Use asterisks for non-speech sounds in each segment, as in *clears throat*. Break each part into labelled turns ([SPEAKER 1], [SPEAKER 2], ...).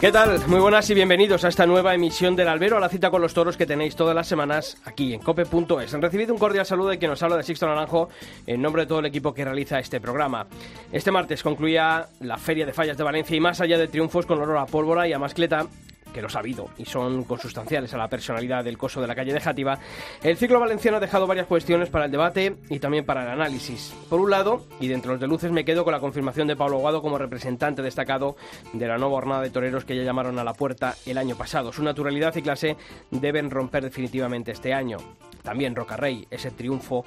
[SPEAKER 1] ¿Qué tal? Muy buenas y bienvenidos a esta nueva emisión del Albero, a la cita con los toros que tenéis todas las semanas aquí en cope.es. Han recibido un cordial saludo de quien nos habla de Sixto Naranjo en nombre de todo el equipo que realiza este programa. Este martes concluía la Feria de Fallas de Valencia y más allá de triunfos con olor a pólvora y a mascleta, que los ha habido y son consustanciales a la personalidad del coso de la calle de Játiva, el ciclo valenciano ha dejado varias cuestiones para el debate y también para el análisis. Por un lado, y de entre los de luces me quedo con la confirmación de Pablo Guado como representante destacado de la nueva jornada de toreros que ya llamaron a la puerta el año pasado. Su naturalidad y clase deben romper definitivamente este año. También Roca Rey, ese triunfo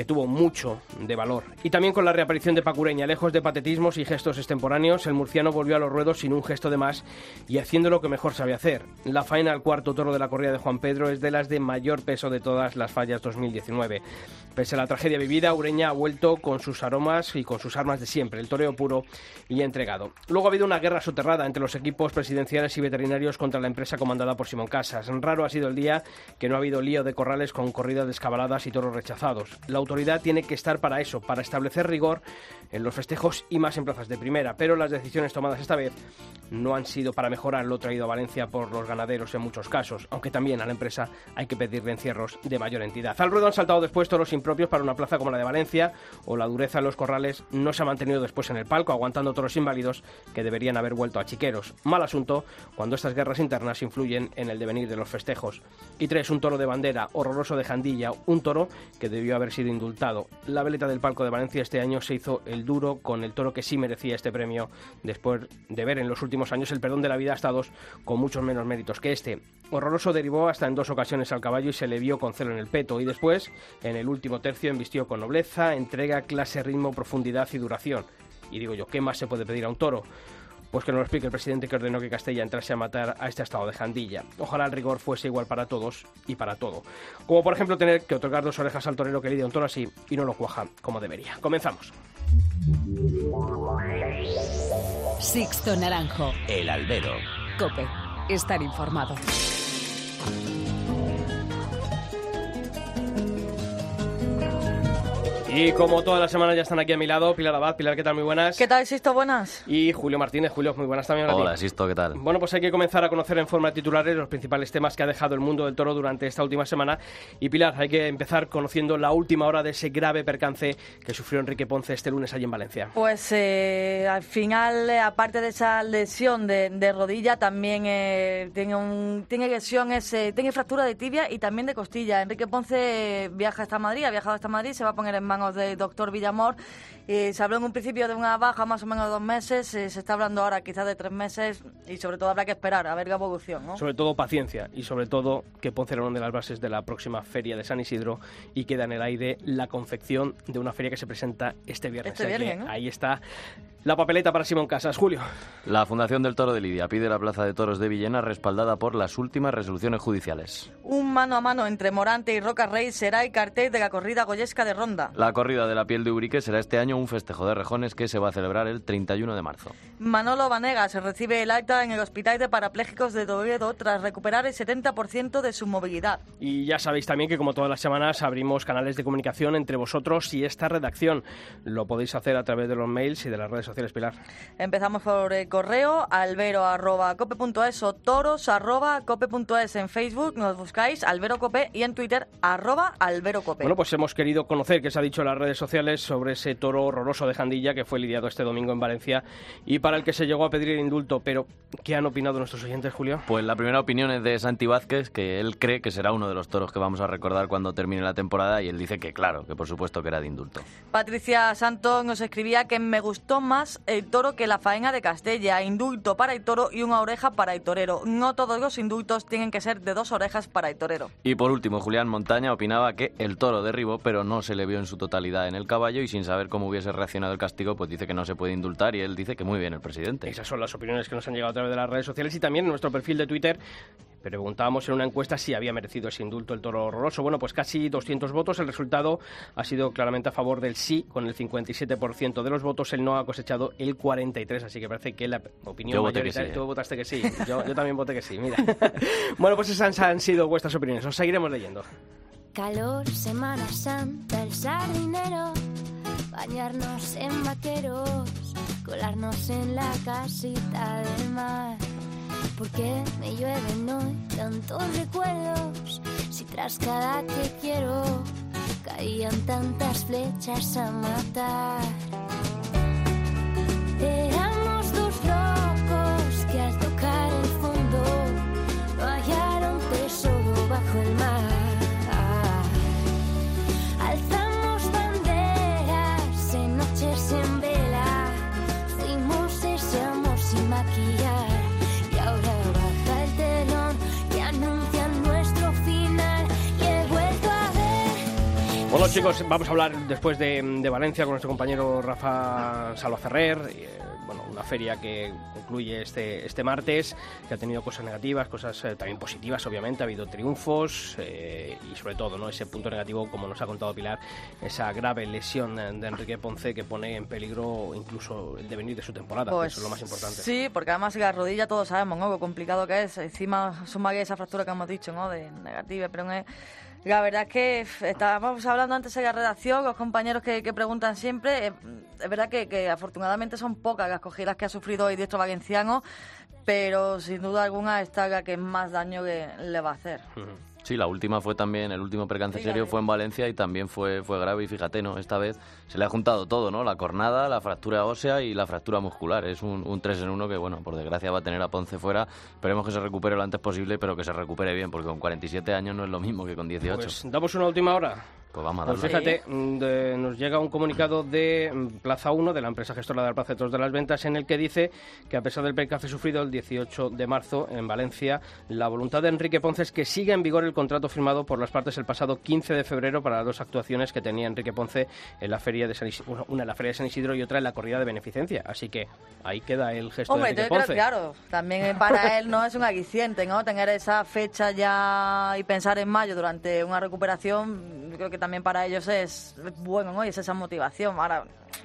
[SPEAKER 1] que tuvo mucho de valor. Y también con la reaparición de Pacureña, lejos de patetismos y gestos extemporáneos, el murciano volvió a los ruedos sin un gesto de más y haciendo lo que mejor sabe hacer. La faena al cuarto toro de la corrida de Juan Pedro es de las de mayor peso de todas las fallas 2019. Pese a la tragedia vivida, Ureña ha vuelto con sus aromas y con sus armas de siempre, el toreo puro y entregado. Luego ha habido una guerra soterrada entre los equipos presidenciales y veterinarios contra la empresa comandada por Simón Casas. Raro ha sido el día que no ha habido lío de corrales con corridas descabaladas y toros rechazados. La autoridad tiene que estar para eso, para establecer rigor en los festejos y más en plazas de primera, pero las decisiones tomadas esta vez no han sido para mejorar lo traído a Valencia por los ganaderos en muchos casos, aunque también a la empresa hay que pedirle encierros de mayor entidad. Al ruedo han saltado después toros impropios para una plaza como la de Valencia o la dureza en los corrales no se ha mantenido después en el palco, aguantando toros inválidos que deberían haber vuelto a chiqueros. Mal asunto cuando estas guerras internas influyen en el devenir de los festejos. Y tres, un toro de bandera horroroso de Jandilla, un toro que debió haber sido indultado. La veleta del palco de Valencia este año se hizo el duro con el toro que sí merecía este premio después de ver en los últimos años el perdón de la vida a estados con muchos menos méritos que este. Horroroso derivó hasta en dos ocasiones al caballo y se le vio con celo en el peto y después, en el último tercio, embistió con nobleza, entrega, clase, ritmo, profundidad y duración. Y digo yo, ¿qué más se puede pedir a un toro? Pues que nos lo explique el presidente que ordenó que Castella entrase a matar a este estado de Jandilla. Ojalá el rigor fuese igual para todos y para todo. Como por ejemplo tener que otorgar dos orejas al torero que lidia un toro así y no lo cuaja como debería. Comenzamos.
[SPEAKER 2] Sixto Naranjo.
[SPEAKER 3] El albero.
[SPEAKER 2] Cope. Estar informado.
[SPEAKER 1] Y como todas las semanas ya están aquí a mi lado, Pilar Abad. Pilar, ¿qué tal? Muy buenas.
[SPEAKER 4] ¿Qué tal, Sisto? Buenas.
[SPEAKER 1] Y Julio Martínez. Julio, muy buenas también.
[SPEAKER 5] Hola, Sisto, ¿qué tal?
[SPEAKER 1] Bueno, pues hay que comenzar a conocer en forma de titulares los principales temas que ha dejado el mundo del toro durante esta última semana. Y Pilar, hay que empezar conociendo la última hora de ese grave percance que sufrió Enrique Ponce este lunes allí en Valencia.
[SPEAKER 4] Pues eh, al final, eh, aparte de esa lesión de, de rodilla, también eh, tiene, un, tiene lesiones, eh, tiene fractura de tibia y también de costilla. Enrique Ponce viaja hasta Madrid, ha viajado hasta Madrid, se va a poner en manos del doctor Villamor. Eh, se habló en un principio de una baja más o menos de dos meses, eh, se está hablando ahora quizás de tres meses y sobre todo habrá que esperar a ver la evolución. ¿no?
[SPEAKER 1] Sobre todo paciencia y sobre todo que Ponce era una de las bases de la próxima feria de San Isidro y queda en el aire la confección de una feria que se presenta este viernes.
[SPEAKER 4] Este.
[SPEAKER 1] Ahí está la papeleta para Simón Casas. Julio.
[SPEAKER 5] La Fundación del Toro de Lidia pide la Plaza de Toros de Villena respaldada por las últimas resoluciones judiciales.
[SPEAKER 4] Un mano a mano entre Morante y Roca Rey será el cartel de la corrida goyesca de Ronda.
[SPEAKER 5] La corrida de la piel de Urique será este año un festejo de rejones que se va a celebrar el 31 de marzo.
[SPEAKER 4] Manolo Vanegas recibe el alta en el Hospital de Parapléjicos de Toledo tras recuperar el 70% de su movilidad.
[SPEAKER 1] Y ya sabéis también que como todas las semanas abrimos canales de comunicación entre vosotros y esta redacción. Lo podéis hacer a través de los mails y de las redes sociales, Pilar.
[SPEAKER 4] Empezamos por el correo albero.cope.es o toros.cope.es en Facebook, nos buscáis alberocope y en Twitter arroba alberocope.
[SPEAKER 1] Bueno, pues hemos querido conocer qué se ha dicho en las redes sociales sobre ese toro horroroso de Jandilla que fue lidiado este domingo en Valencia y para el que se llegó a pedir el indulto. Pero, ¿qué han opinado nuestros oyentes, Julio?
[SPEAKER 5] Pues la primera opinión es de Santi Vázquez, que él cree que será uno de los toros que vamos a recordar cuando termine la temporada y él dice que claro, que por supuesto que era de indulto.
[SPEAKER 4] Patricia Santos nos escribía que me gustó más el toro que la faena de Castella, indulto para el toro y una oreja para el torero. No todos los indultos tienen que ser de dos orejas para el torero.
[SPEAKER 5] Y por último, Julián Montaña opinaba que el toro derribó, pero no se le vio en su totalidad totalidad en el caballo y sin saber cómo hubiese reaccionado el castigo, pues dice que no se puede indultar y él dice que muy bien el presidente.
[SPEAKER 1] Esas son las opiniones que nos han llegado a través de las redes sociales y también en nuestro perfil de Twitter preguntábamos en una encuesta si había merecido ese indulto el toro horroroso. Bueno, pues casi 200 votos. El resultado ha sido claramente a favor del sí, con el 57% de los votos. El no ha cosechado el 43%, así que parece que la opinión
[SPEAKER 5] Yo
[SPEAKER 1] mayoritaria...
[SPEAKER 5] ¿eh?
[SPEAKER 1] Tú votaste que sí. *laughs* Yo, yo también voté que sí, mira. *laughs* bueno, pues esas han sido vuestras opiniones. Os seguiremos leyendo.
[SPEAKER 3] Calor, Semana Santa, el sardinero, bañarnos en vaqueros, colarnos en la casita del mar. ¿Por qué me llueven hoy tantos recuerdos? Si tras cada te quiero caían tantas flechas a matar. Éramos
[SPEAKER 1] chicos, vamos a hablar después de, de Valencia con nuestro compañero Rafa Salvaferrer. eh, bueno, una feria que concluye este, este martes, que ha tenido cosas negativas, cosas eh, también positivas, obviamente. Ha habido triunfos eh, y, sobre todo, ¿no? ese punto negativo, como nos ha contado Pilar, esa grave lesión eh, de Enrique Ponce que pone en peligro incluso el devenir de su temporada. que eso es lo más importante.
[SPEAKER 4] Pues Sí, porque además la rodilla todos sabemos, ¿no? Lo complicado que es. Encima suma que esa fractura que hemos dicho, ¿no? De negativa, pero es... La verdad es que estábamos hablando antes en la redacción, los compañeros que, preguntan siempre, eh, es verdad que, afortunadamente son pocas las cogidas que ha sufrido hoy diestro valenciano, pero sin duda alguna esta es la que más daño le, le va a hacer.
[SPEAKER 5] Sí, la última fue también, el último percance
[SPEAKER 4] Sí,
[SPEAKER 5] serio fue en Valencia y también fue, fue grave y fíjate, ¿no? Esta vez se le ha juntado todo, ¿no? La cornada, la fractura ósea y la fractura muscular. Es un, un 3 en 1 que, bueno, por desgracia va a tener a Ponce fuera. Esperemos que se recupere lo antes posible, pero que se recupere bien, porque con 47 años no es lo mismo que con 18.
[SPEAKER 1] Pues damos una última hora.
[SPEAKER 5] Pues vamos a
[SPEAKER 1] Pues fíjate, mm, de- nos llega un comunicado de mm, Plaza 1, de la empresa gestora de Plaza de Toros de las Ventas, en el que dice que a pesar del percance sufrido el 18 de marzo en Valencia, la voluntad de Enrique Ponce es que siga en vigor el contrato firmado por las partes el pasado 15 de febrero para las dos actuaciones que tenía Enrique Ponce en la feria de San Isidro, una en la feria de San Isidro y otra en la corrida de beneficencia. Así que ahí queda el gesto
[SPEAKER 4] Hombre,
[SPEAKER 1] de Enrique Ponce.
[SPEAKER 4] claro, también para él no es un aliciente, ¿no? Tener esa fecha ya y pensar en mayo durante una recuperación, yo creo que también para ellos es bueno, ¿no? Y es esa motivación. Ahora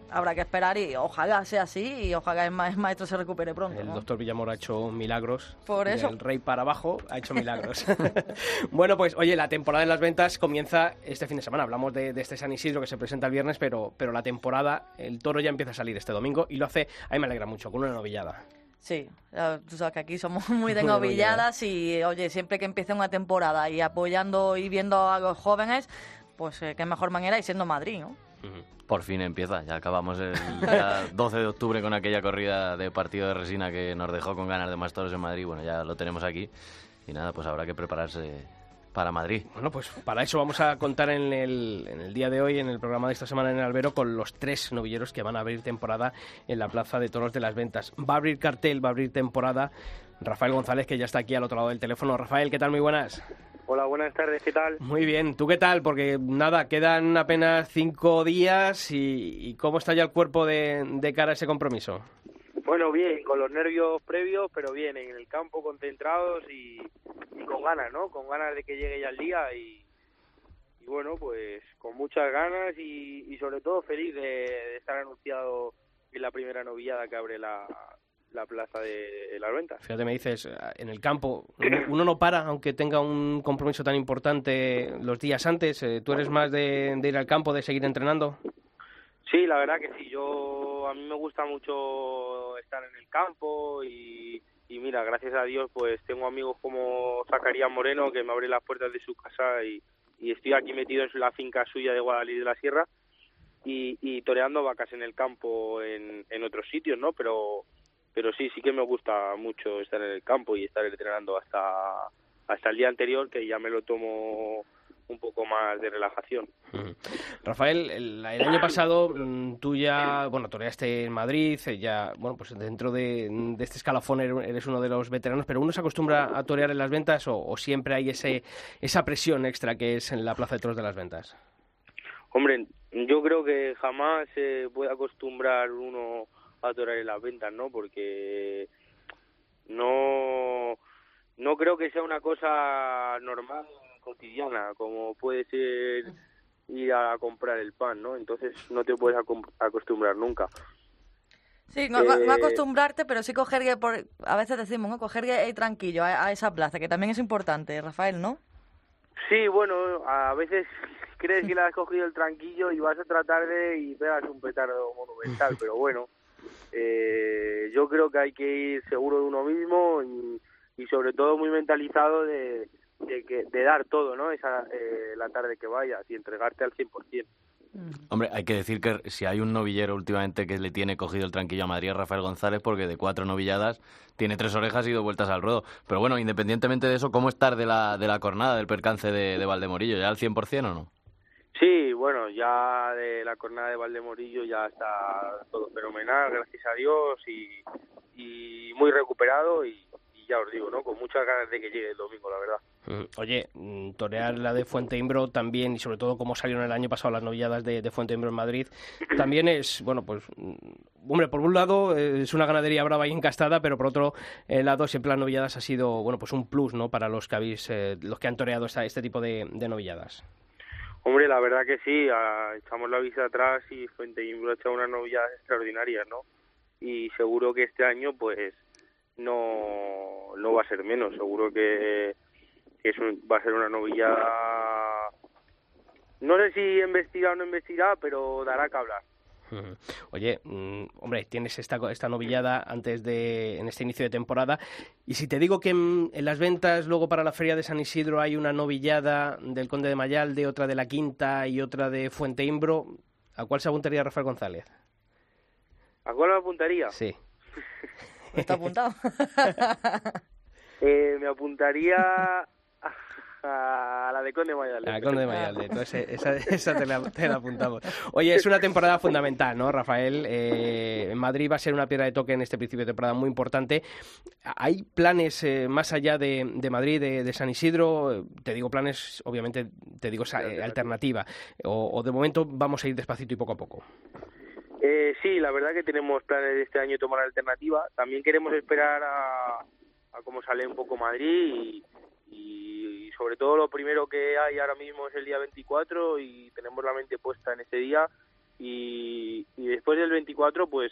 [SPEAKER 4] habrá que esperar y ojalá sea así y ojalá el, ma- el maestro se recupere pronto,
[SPEAKER 1] El
[SPEAKER 4] ¿no?
[SPEAKER 1] doctor Villamor ha hecho milagros.
[SPEAKER 4] Por eso.
[SPEAKER 1] El rey para abajo ha hecho milagros. *laughs* bueno, pues oye, la temporada de las ventas comienza este fin de semana. Hablamos de, de este San Isidro que se presenta el viernes, pero, pero la temporada, el toro ya empieza a salir este domingo y lo hace, a mí me alegra mucho, con una novillada.
[SPEAKER 4] Sí, tú sabes que aquí somos Muy *laughs* de novilladas y, oye, siempre que empiece una temporada y apoyando y viendo a los jóvenes, pues eh, qué mejor manera y siendo Madrid, ¿no?
[SPEAKER 5] Por fin empieza, ya acabamos el día *laughs* 12 de octubre con aquella corrida de partido de resina que nos dejó con ganas de más toros en Madrid. Bueno, ya lo tenemos aquí y nada, pues habrá que prepararse para Madrid.
[SPEAKER 1] Bueno, pues para eso vamos a contar en el, en el día de hoy, en el programa de esta semana en el Albero, con los tres novilleros que van a abrir temporada en la Plaza de Toros de las Ventas. Va a abrir cartel, va a abrir temporada Rafael González, que ya está aquí al otro lado del teléfono. Rafael, ¿qué tal? Muy buenas.
[SPEAKER 6] Hola, buenas tardes, ¿qué tal?
[SPEAKER 1] Muy bien, ¿tú qué tal? Porque nada, quedan apenas cinco días y, y ¿cómo está ya el cuerpo de, de cara a ese compromiso?
[SPEAKER 6] Bueno, bien, con los nervios previos, pero bien, en el campo concentrados y, y con ganas, ¿no? Con ganas de que llegue ya el día y, y bueno, pues con muchas ganas y, y sobre todo feliz de, de estar anunciado en la primera novillada que abre la, la plaza de, las ventas.
[SPEAKER 1] Fíjate, me dices, eh, en el campo, uno, no para, aunque tenga un compromiso tan importante los días antes. eh, ¿Tú eres más de, de ir al campo, de seguir entrenando?
[SPEAKER 6] Sí, la verdad que sí. Yo a mí me gusta mucho estar en el campo y, y mira, gracias a Dios, pues tengo amigos como Zacarías Moreno que me abre las puertas de su casa y, y estoy aquí metido en la finca suya de Guadalís de la Sierra y, y toreando vacas en el campo en, en otros sitios, ¿no? Pero pero sí, sí que me gusta mucho estar en el campo y estar entrenando hasta hasta el día anterior que ya me lo tomo un poco más de relajación.
[SPEAKER 1] Ujú. Rafael, el, el año pasado mm, tú ya, bueno, toreaste en Madrid, eh, ya, bueno, pues dentro de, de este escalafón er- eres uno de los veteranos, pero ¿uno se acostumbra a torear en las ventas o, o siempre hay ese esa presión extra que es en la Plaza de Toros de las Ventas?
[SPEAKER 6] Hombre, Yo creo que jamás se puede acostumbrar uno a torear en las ventas, ¿no? Porque no no creo que sea una cosa normal cotidiana como puede ser ir a comprar el pan, ¿no? Entonces no te puedes acostumbrar nunca.
[SPEAKER 4] Sí, no, no- no
[SPEAKER 6] Eh,
[SPEAKER 4] acostumbrarte, pero sí coger, que por, a veces decimos, ¿no? coger tranquillo a, a esa plaza, que también es importante, Rafael, ¿no?
[SPEAKER 6] Sí, bueno, a veces *laughs* crees que le has cogido el tranquillo y vas otra tarde y pegas un petardo monumental, pero bueno, eh, yo creo que hay que ir seguro de uno mismo y, y sobre todo muy mentalizado de, de, que, de dar todo, ¿no? Esa, eh, la tarde que vayas y entregarte al 100%.
[SPEAKER 5] Hombre, hay que decir que si hay un novillero últimamente que le tiene cogido el tranquillo a Madrid es Rafael González, porque de cuatro novilladas tiene tres orejas y dos vueltas al ruedo. Pero bueno, independientemente de eso, ¿cómo estar de la, de la cornada, del percance de, de Valdemorillo? ¿Ya al 100% o no?
[SPEAKER 6] Sí, bueno, ya de la jornada de Valdemorillo ya está todo fenomenal, gracias a Dios, y, y muy recuperado y, y ya os digo, ¿no? Con muchas ganas de que llegue el domingo, la verdad.
[SPEAKER 1] Mm, Oye, mm, torear la de Fuente Imbro también, y sobre todo como salieron el año pasado las novilladas de, de Fuente Imbro en Madrid, *clears throat* también es, bueno, pues, mm, hombre, por un lado eh, es una ganadería brava y encastada, pero por otro lado siempre las novilladas ha sido, bueno, pues un plus, ¿no? Para los que habéis, eh, los que han toreado esta- este tipo de, de novilladas.
[SPEAKER 6] Hombre, la verdad que sí, ah, echamos la vista atrás y Fuente ha hecho unas novilladas extraordinarias, ¿no? Y seguro que este año, pues, no, no va a ser menos, seguro que, es un- va a ser una novillada, no sé si embestida o no embestida, pero dará que hablar.
[SPEAKER 1] Oye, mm, hombre, tienes esta, co- esta novillada antes de, en este inicio de temporada. Y si te digo que en, en las ventas, luego para la Feria de San Isidro hay una novillada del Conde de Mayalde, otra de la Quinta y otra de Fuente Imbro, ¿a cuál se apuntaría Rafael González?
[SPEAKER 6] ¿A cuál me apuntaría?
[SPEAKER 1] Sí.
[SPEAKER 4] Está apuntado. *laughs*
[SPEAKER 6] Eh, me apuntaría a la de Conde Mayale.
[SPEAKER 1] A Conde de Mayalde. *laughs* Entonces, esa, esa te, la, te la apuntamos. Oye, es una temporada fundamental, ¿no, Rafael? Eh, en Madrid va a ser una piedra de toque en este principio de temporada muy importante. ¿Hay planes eh, más allá de, de Madrid, de, de San Isidro? Te digo planes, obviamente, te digo eh, alternativa. O, o de momento vamos a ir despacito y poco a poco.
[SPEAKER 6] Eh, sí, la verdad que tenemos planes de este año tomar alternativa. También queremos esperar a, a cómo sale un poco Madrid y, y sobre todo lo primero que hay ahora mismo es el día 24 y tenemos la mente puesta en ese día y, y después del 24 pues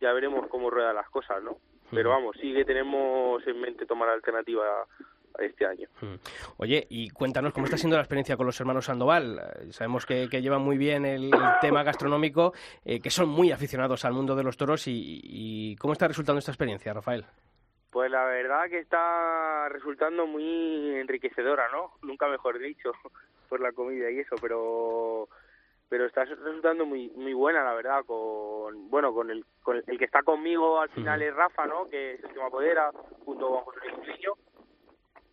[SPEAKER 6] ya veremos cómo ruedan las cosas, ¿no? Pero vamos, sí que tenemos en mente tomar alternativa este año.
[SPEAKER 1] Mm. Oye, y cuéntanos cómo está siendo la experiencia con los hermanos Sandoval. Eh, Sabemos que, que llevan muy bien el, el tema gastronómico, eh, que son muy aficionados al mundo de los toros. Y, y ¿Cómo está resultando esta experiencia, Rafael?
[SPEAKER 6] Pues la verdad que está resultando muy enriquecedora, ¿no? Nunca mejor dicho, *laughs* por la comida y eso, pero pero está resultando muy muy buena, la verdad, con bueno, con el con el que está conmigo al final es Rafa, ¿no? Que es el que me apodera junto con José Luis Coutinho.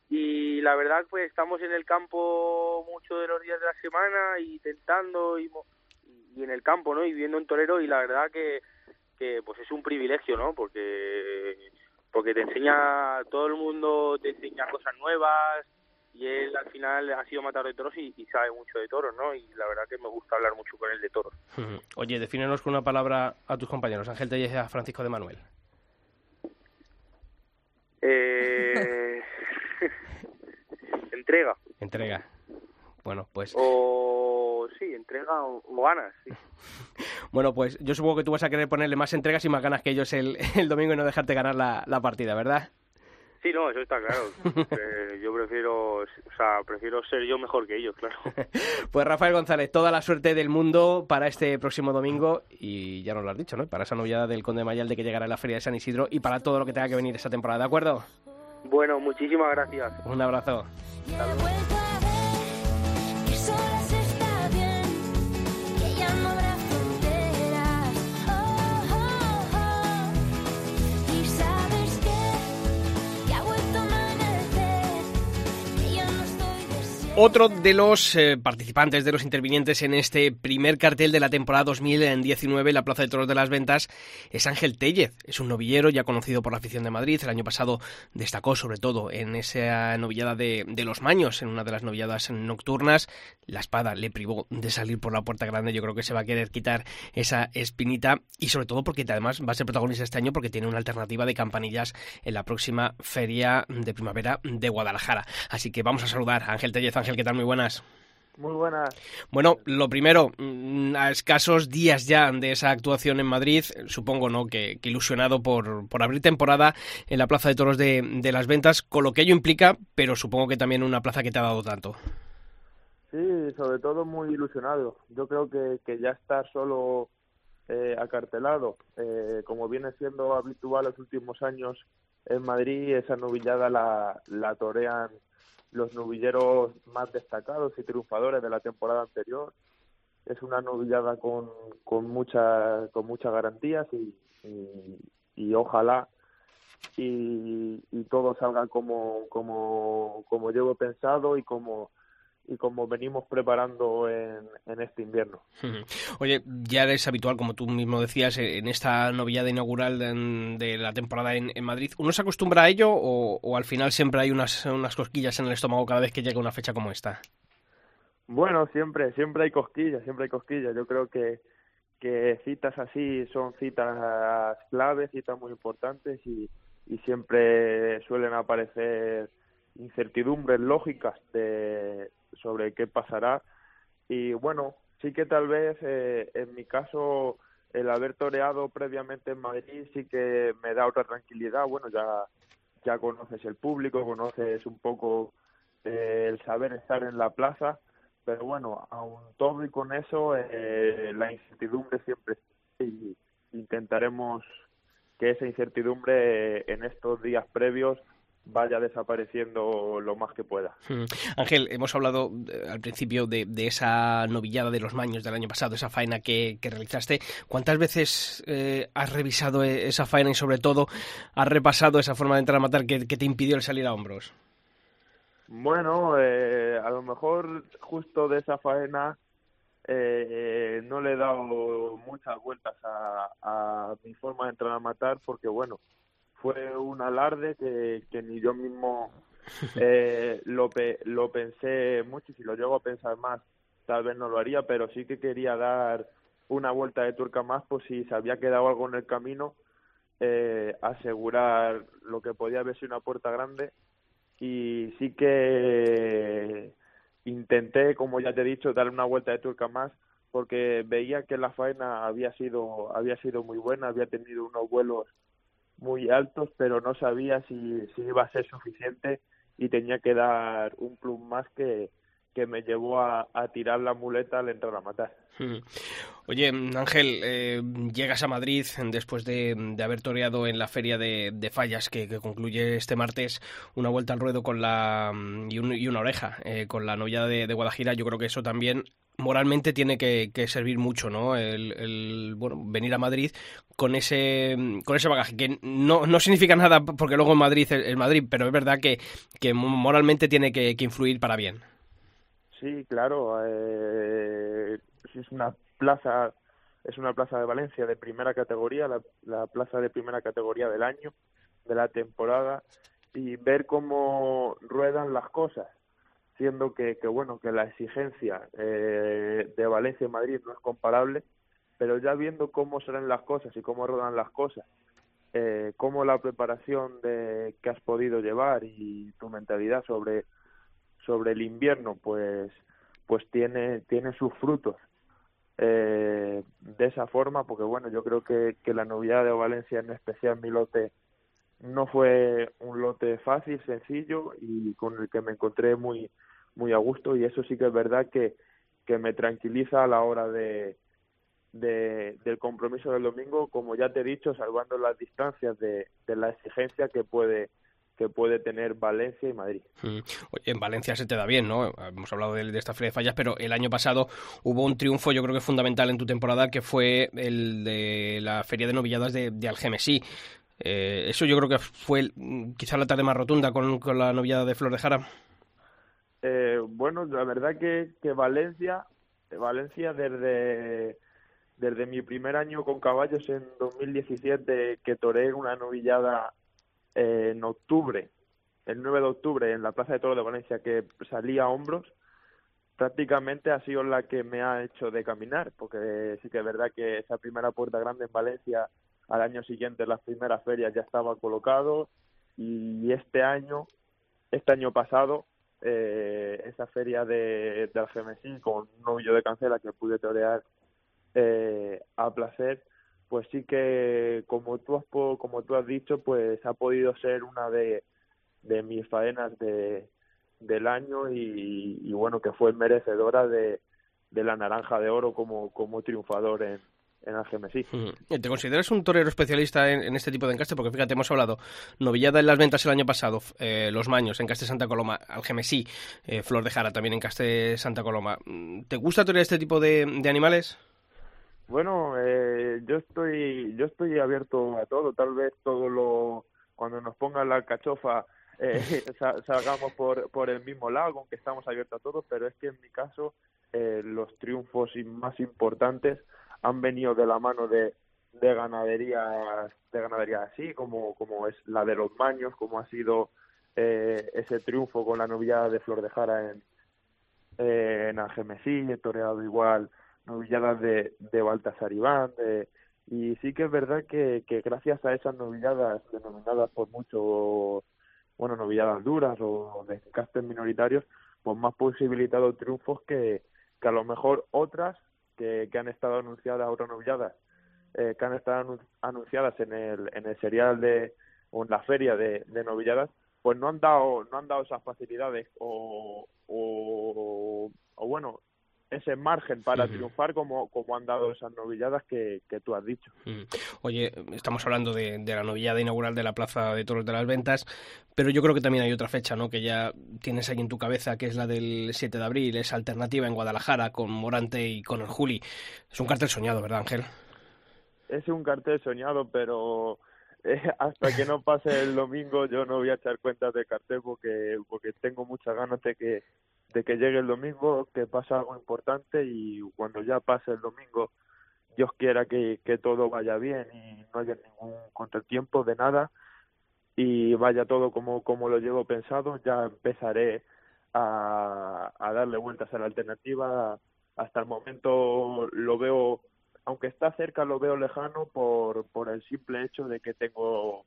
[SPEAKER 6] Y la verdad pues estamos en el campo muchos de los días de la semana y tentando y, y en el campo, ¿no? Y viviendo en Torero y la verdad que que pues es un privilegio, ¿no? Porque porque te enseña, todo el mundo te enseña cosas nuevas y él al final ha sido matador de toros y, y sabe mucho de toros, ¿no? Y la verdad que me gusta hablar mucho con él de toros.
[SPEAKER 1] Oye, defínenos con una palabra a tus compañeros, Ángel y a Francisco de Manuel.
[SPEAKER 6] Eh... *laughs* *laughs* entrega.
[SPEAKER 1] Entrega. Bueno, pues
[SPEAKER 6] O sí, entrega o, o ganas. sí. *laughs*
[SPEAKER 1] bueno, pues yo supongo que tú vas a querer ponerle más entregas y más ganas que ellos el, *laughs* el domingo y no dejarte ganar la, la partida, ¿verdad?
[SPEAKER 6] Sí, no, eso está claro. *laughs* Eh, yo prefiero, o sea, prefiero ser yo mejor que ellos, claro.
[SPEAKER 1] Pues Rafael González, toda la suerte del mundo para este próximo domingo y ya nos lo has dicho, ¿no? Para esa novillada del Conde Mayalde que llegará a la Feria de San Isidro y para todo lo que tenga que venir esta temporada, ¿de acuerdo?
[SPEAKER 6] Bueno, muchísimas gracias.
[SPEAKER 1] Un abrazo. Otro de los eh, participantes, de los intervinientes en este primer cartel de la temporada 2019 en la Plaza de Toros de las Ventas es Ángel Tellez. Es un novillero ya conocido por la afición de Madrid. El año pasado destacó sobre todo en esa novillada de, los Maños, en una de las novilladas nocturnas. La espada le privó de salir por la puerta grande. Yo creo que se va a querer quitar esa espinita y sobre todo porque además va a ser protagonista este año porque tiene una alternativa de campanillas en la próxima feria de primavera de Guadalajara. Así que vamos a saludar a Ángel Tellez. Ángel, ¿qué tal? Muy buenas.
[SPEAKER 7] Muy buenas.
[SPEAKER 1] Bueno, lo primero, mm, a escasos días ya de esa actuación en Madrid, supongo ¿no? que, ilusionado por, por, abrir temporada en la Plaza de Toros de, de, las Ventas, con lo que ello implica, pero supongo que también una plaza que te ha dado tanto.
[SPEAKER 7] Sí, sobre todo muy ilusionado. Yo creo que, que ya está solo eh, acartelado, eh, como viene siendo habitual los últimos años en Madrid, esa novillada la, la torean los novilleros más destacados y triunfadores de la temporada anterior. Es una novillada con, con, mucha, con muchas garantías y, y, ojalá y, y, todo salga como, como, como llevo pensado y como y como venimos preparando en, en, este invierno. *laughs*
[SPEAKER 1] Oye, ya es habitual, como tú mismo decías, en esta novillada inaugural de, la temporada en, Madrid. ¿Uno se acostumbra a ello o, al final siempre hay unas, unas cosquillas en el estómago cada vez que llega una fecha como esta?
[SPEAKER 7] Bueno, siempre, siempre hay cosquillas, siempre hay cosquillas. Yo creo que, que citas así son citas claves, citas muy importantes y, y siempre suelen aparecer incertidumbres lógicas de, sobre qué pasará. Y bueno, sí que tal vez eh, en mi caso el haber toreado previamente en Madrid sí que me da otra tranquilidad. Bueno, ya, ya conoces el público, conoces un poco eh, el saber estar en la plaza, pero bueno, aún todo y con eso, eh, la incertidumbre siempre y intentaremos que esa incertidumbre en estos días previos vaya desapareciendo lo más que pueda.
[SPEAKER 1] Hmm. Ángel, hemos hablado eh, al principio de, esa novillada de los maños del año pasado, esa faena que, realizaste. ¿Cuántas veces eh, has revisado e, esa faena y sobre todo has repasado esa forma de entrar a matar que, te impidió el salir a hombros?
[SPEAKER 7] Bueno, eh, a lo mejor justo de esa faena no le he dado muchas vueltas a, a mi forma de entrar a matar porque bueno, fue un alarde que, que ni yo mismo *laughs* eh, lo, lo pensé mucho y si lo llego a pensar más tal vez no lo haría, pero sí que quería dar una vuelta de turca más por si se había quedado algo en el camino, eh, asegurar lo que podía haber sido una puerta grande. Y sí que intenté, como ya te he dicho, dar una vuelta de turca más porque veía que la faena había sido había sido muy buena, había tenido unos vuelos muy altos, pero no sabía si, si iba a ser suficiente y tenía que dar un plus más que, que me llevó a, tirar la muleta al entrar a matar.
[SPEAKER 1] Hmm. Oye, Ángel, eh, llegas a Madrid después de, haber toreado en la feria de, Fallas, que, concluye este martes, una vuelta al ruedo con la y, una oreja eh, con la novia de, de Guadalajara. Yo creo que eso también moralmente tiene que, servir mucho, ¿no? El, bueno, venir a Madrid con ese con ese bagaje que no, no significa nada porque luego en Madrid es Madrid, pero es verdad que, que moralmente tiene que, influir para bien.
[SPEAKER 7] Sí, claro. Eh, es una plaza es una plaza de Valencia de primera categoría, la, la plaza de primera categoría del año, de la temporada y ver cómo ruedan las cosas siendo que, que bueno que la exigencia eh, de Valencia y Madrid no es comparable pero ya viendo cómo serán las cosas y cómo rodan las cosas eh, cómo la preparación de que has podido llevar y tu mentalidad sobre sobre el invierno pues pues tiene tiene sus frutos eh, de esa forma porque bueno yo creo que, que la novedad de Valencia en especial mi lote no fue un lote fácil, sencillo y con el que me encontré muy muy a gusto y eso sí que es verdad que, que me tranquiliza a la hora de, de, del compromiso del domingo, como ya te he dicho, salvando las distancias de, de la exigencia que puede que puede tener Valencia y Madrid.
[SPEAKER 1] Mm. en Valencia se te da bien, ¿no? Hemos hablado de, esta Feria de Fallas, pero el año pasado hubo un triunfo, yo creo que fundamental en tu temporada, que fue el de la Feria de Novilladas de, de Algemesí. Eh, eso yo creo que fue quizá la tarde más rotunda con, con la novillada de Flor de Jara.
[SPEAKER 7] Eh, bueno, la verdad que, que Valencia, Valencia desde, desde mi primer año con caballos en 2017, que toré una novillada eh, en octubre, el 9 de octubre, en la Plaza de Toro de Valencia, que salía a hombros, prácticamente ha sido la que me ha hecho de caminar, porque sí que es verdad que esa primera puerta grande en Valencia, al año siguiente, las primeras ferias ya estaba colocado, y este año, este año pasado, eh, esa feria de, de Algemesí con un novillo de cancela que pude torear eh, a placer, pues sí que, como tú has, como tú has dicho, pues ha podido ser una de, de mis faenas de, del año y, bueno, que fue merecedora de, de la naranja de oro como, como triunfador en, en Algemesí.
[SPEAKER 1] ¿Te consideras un torero especialista en, este tipo de encaste? Porque fíjate, hemos hablado novillada en las ventas el año pasado, eh, Los Maños, encaste Santa Coloma, Algemesí, eh, Flor de Jara también encaste Santa Coloma. ¿Te gusta torear este tipo de, de animales?
[SPEAKER 7] Bueno, eh, yo estoy yo estoy abierto a todo. Tal vez todo lo cuando nos pongan la cachofa eh, *laughs* salgamos por por el mismo lado, aunque estamos abiertos a todo. Pero es que en mi caso eh, los triunfos más importantes han venido de la mano de de ganadería de ganadería así como como es la de los Maños, como ha sido eh, ese triunfo con la novillada de Flor de Jara en eh, en Algemesí, he toreado igual novilladas de, de Baltasar Iván, de, y sí que es verdad que, que gracias a esas novilladas denominadas por mucho, bueno, novilladas duras o de castes minoritarios, pues más posibilitado triunfos que, que a lo mejor otras que, que han estado anunciadas, otras novilladas, eh, que han estado anunciadas en el, en el serial de, o en la feria de, novilladas, pues no han dado, no han dado esas facilidades o, o, o bueno, ese margen para triunfar como, como han dado esas novilladas que, que tú has dicho.
[SPEAKER 1] Oye, estamos hablando de, de, la novillada inaugural de la Plaza de Toros de las Ventas, pero yo creo que también hay otra fecha, ¿no? Que ya tienes ahí en tu cabeza, que es la del 7 de abril, es alternativa en Guadalajara con Morante y con el Juli. Es un cartel soñado, ¿verdad, Ángel?
[SPEAKER 7] Es un cartel soñado, pero eh, *laughs* hasta que no pase el domingo yo no voy a echar cuentas de cartel porque, porque tengo muchas ganas de que de que llegue el domingo, que pasa algo importante y cuando ya pase el domingo, Dios quiera que, que todo vaya bien y no haya ningún contratiempo de nada y vaya todo como, como lo llevo pensado, ya empezaré a, a darle vueltas a la alternativa. Hasta el momento lo veo, aunque está cerca, lo veo lejano por, por el simple hecho de que tengo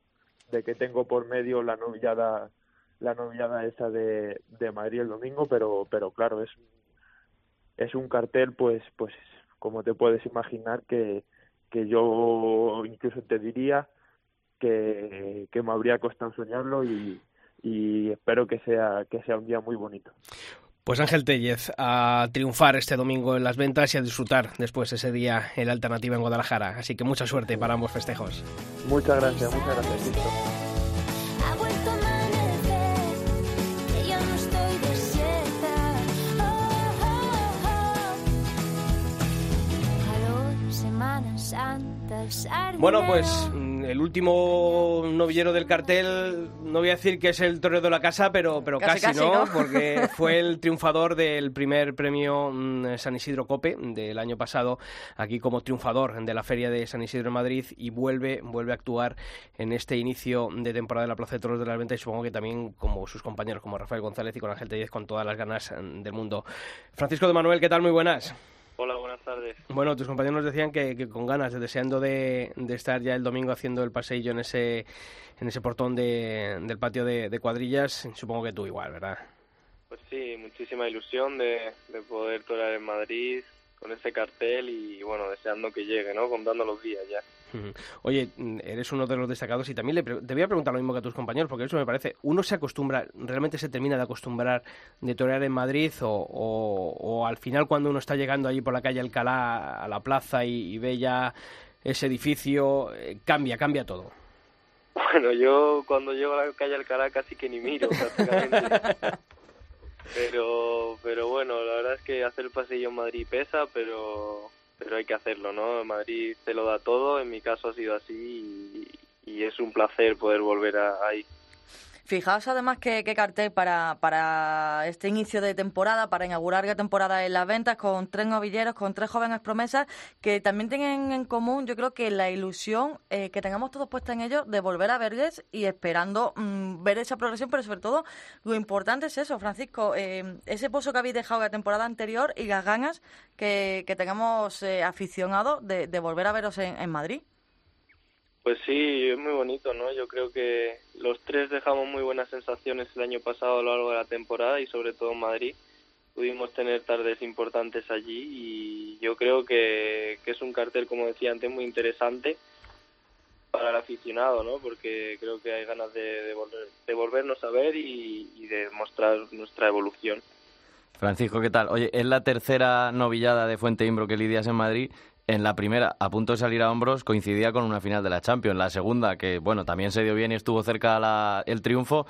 [SPEAKER 7] de que tengo por medio la novillada la novillada esa de, de Madrid el domingo, pero, pero claro, es, es un cartel, pues, pues, como te puedes imaginar, que, que yo incluso te diría que, que me habría costado soñarlo y, y espero que sea, que sea un día muy bonito.
[SPEAKER 1] Pues Ángel Tellez, a triunfar este domingo en las ventas y a disfrutar después ese día en la alternativa en Guadalajara. Así que mucha suerte para ambos festejos.
[SPEAKER 7] Muchas gracias, muchas gracias, Cristo.
[SPEAKER 1] Bueno, pues mm, el último novillero del cartel, no voy a decir que es el torero de la casa, pero, pero casi, ¿no? Porque *laughs* fue el triunfador del primer premio mm, San Isidro Cope del año pasado, aquí como triunfador de la feria de San Isidro en Madrid y vuelve, vuelve a actuar en este inicio de temporada de la Plaza de Toros de la Venta y supongo que también como sus compañeros, como Rafael González y con Ángel Tellez, con todas las ganas mm, del mundo. Francisco de Manuel, ¿qué tal? Muy buenas.
[SPEAKER 6] Hola, buenas tardes.
[SPEAKER 1] Bueno, tus compañeros nos decían que, con ganas, deseando de, estar ya el domingo haciendo el paseillo en ese, en ese portón del patio de, cuadrillas, supongo que tú igual, ¿verdad?
[SPEAKER 6] Pues sí, muchísima ilusión de, de poder torar en Madrid con ese cartel y bueno, deseando que llegue, ¿no? Contando los días ya.
[SPEAKER 1] Oye, eres uno de los destacados y también le te voy a preguntar lo mismo que a tus compañeros, porque eso me parece, uno se acostumbra, realmente se termina de acostumbrar de torear en Madrid o, al final cuando uno está llegando allí por la calle Alcalá a la plaza y, ve ya ese edificio, eh, cambia, cambia todo.
[SPEAKER 6] Bueno, yo cuando llego a la calle Alcalá casi que ni miro *laughs* prácticamente. pero, pero bueno, la verdad es que hacer el pasillo en Madrid pesa, pero pero hay que hacerlo, ¿no? Madrid se lo da todo, en mi caso ha sido así y, es un placer poder volver a, ahí.
[SPEAKER 4] Fijaos además qué, qué cartel para, para este inicio de temporada, para inaugurar la temporada en las ventas, con tres novilleros, con tres jóvenes promesas, que también tienen en común, yo creo que la ilusión eh, que tengamos todos puesta en ellos de volver a verles y esperando mm, ver esa progresión, pero sobre todo lo importante es eso, Francisco, eh, ese pozo que habéis dejado la temporada anterior y las ganas que, tengamos eh, aficionados de, volver a veros en Madrid.
[SPEAKER 8] Pues sí, es muy bonito, ¿no? Yo creo que los tres dejamos muy buenas sensaciones el año pasado a lo largo de la temporada y sobre todo en Madrid. Pudimos tener tardes importantes allí y yo creo que, que es un cartel, como decía antes, muy interesante para el aficionado, ¿no? Porque creo que hay ganas de, volver, de volvernos a ver y, y de mostrar nuestra evolución.
[SPEAKER 5] Francisco, ¿qué tal? Oye, es la tercera novillada de Fuente Imbro que lidias en Madrid en la primera, a punto de salir a hombros, coincidía con una final de la Champions. La segunda, que bueno, también se dio bien y estuvo cerca la, el triunfo,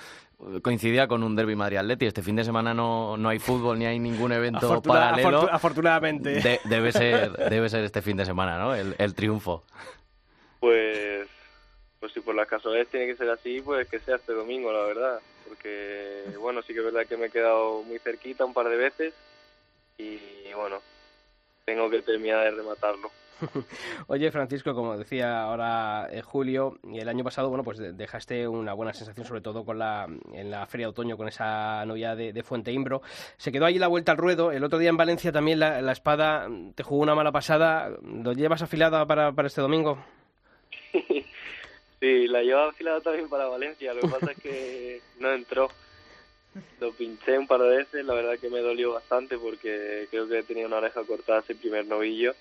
[SPEAKER 5] coincidía con un derby Madrid-Atleti. Este fin de semana no, no hay fútbol ni hay ningún evento
[SPEAKER 1] Afortuna,
[SPEAKER 5] paralelo.
[SPEAKER 1] afortu afortunadamente.
[SPEAKER 5] De, debe, ser, *laughs* debe ser este fin de semana, ¿no? El, el triunfo.
[SPEAKER 8] Pues, pues si por las casualidades tiene que ser así, pues que sea este domingo, la verdad. Porque, bueno, sí que es verdad que me he quedado muy cerquita un par de veces y, bueno, tengo que terminar de rematarlo. *laughs*
[SPEAKER 1] Oye, Francisco, como decía ahora eh, Julio, el año pasado, bueno, pues dejaste una buena sensación, sobre todo con la, en la Feria de Otoño, con esa novia de, de, Fuente Imbro. Se quedó ahí la vuelta al ruedo. El otro día en Valencia también la, la espada te jugó una mala pasada. ¿Lo llevas afilada para, para este domingo? *laughs*
[SPEAKER 8] sí, la llevaba afilada también para Valencia. Lo que pasa es que no entró. *laughs* Lo pinché un par de veces, la verdad que me dolió bastante porque creo que tenía una oreja cortada ese primer novillo.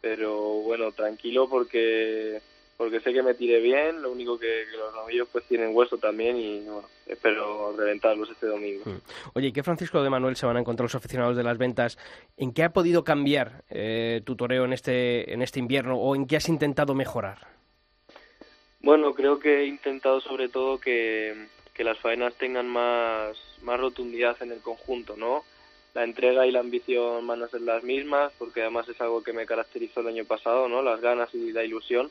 [SPEAKER 8] Pero bueno, tranquilo porque porque sé que me tiré bien, lo único que, que, los novillos pues tienen hueso también y bueno, espero reventarlos este domingo.
[SPEAKER 1] Oye, ¿y qué Francisco de Manuel se van a encontrar los aficionados de las ventas? ¿En qué ha podido cambiar eh, tu toreo en este, en este invierno o en qué has intentado mejorar?
[SPEAKER 8] Bueno, creo que he intentado sobre todo que, que las faenas tengan más, más rotundidad en el conjunto, ¿no? La entrega y la ambición van a ser las mismas, porque además es algo que me caracterizó el año pasado, ¿no? Las ganas y la ilusión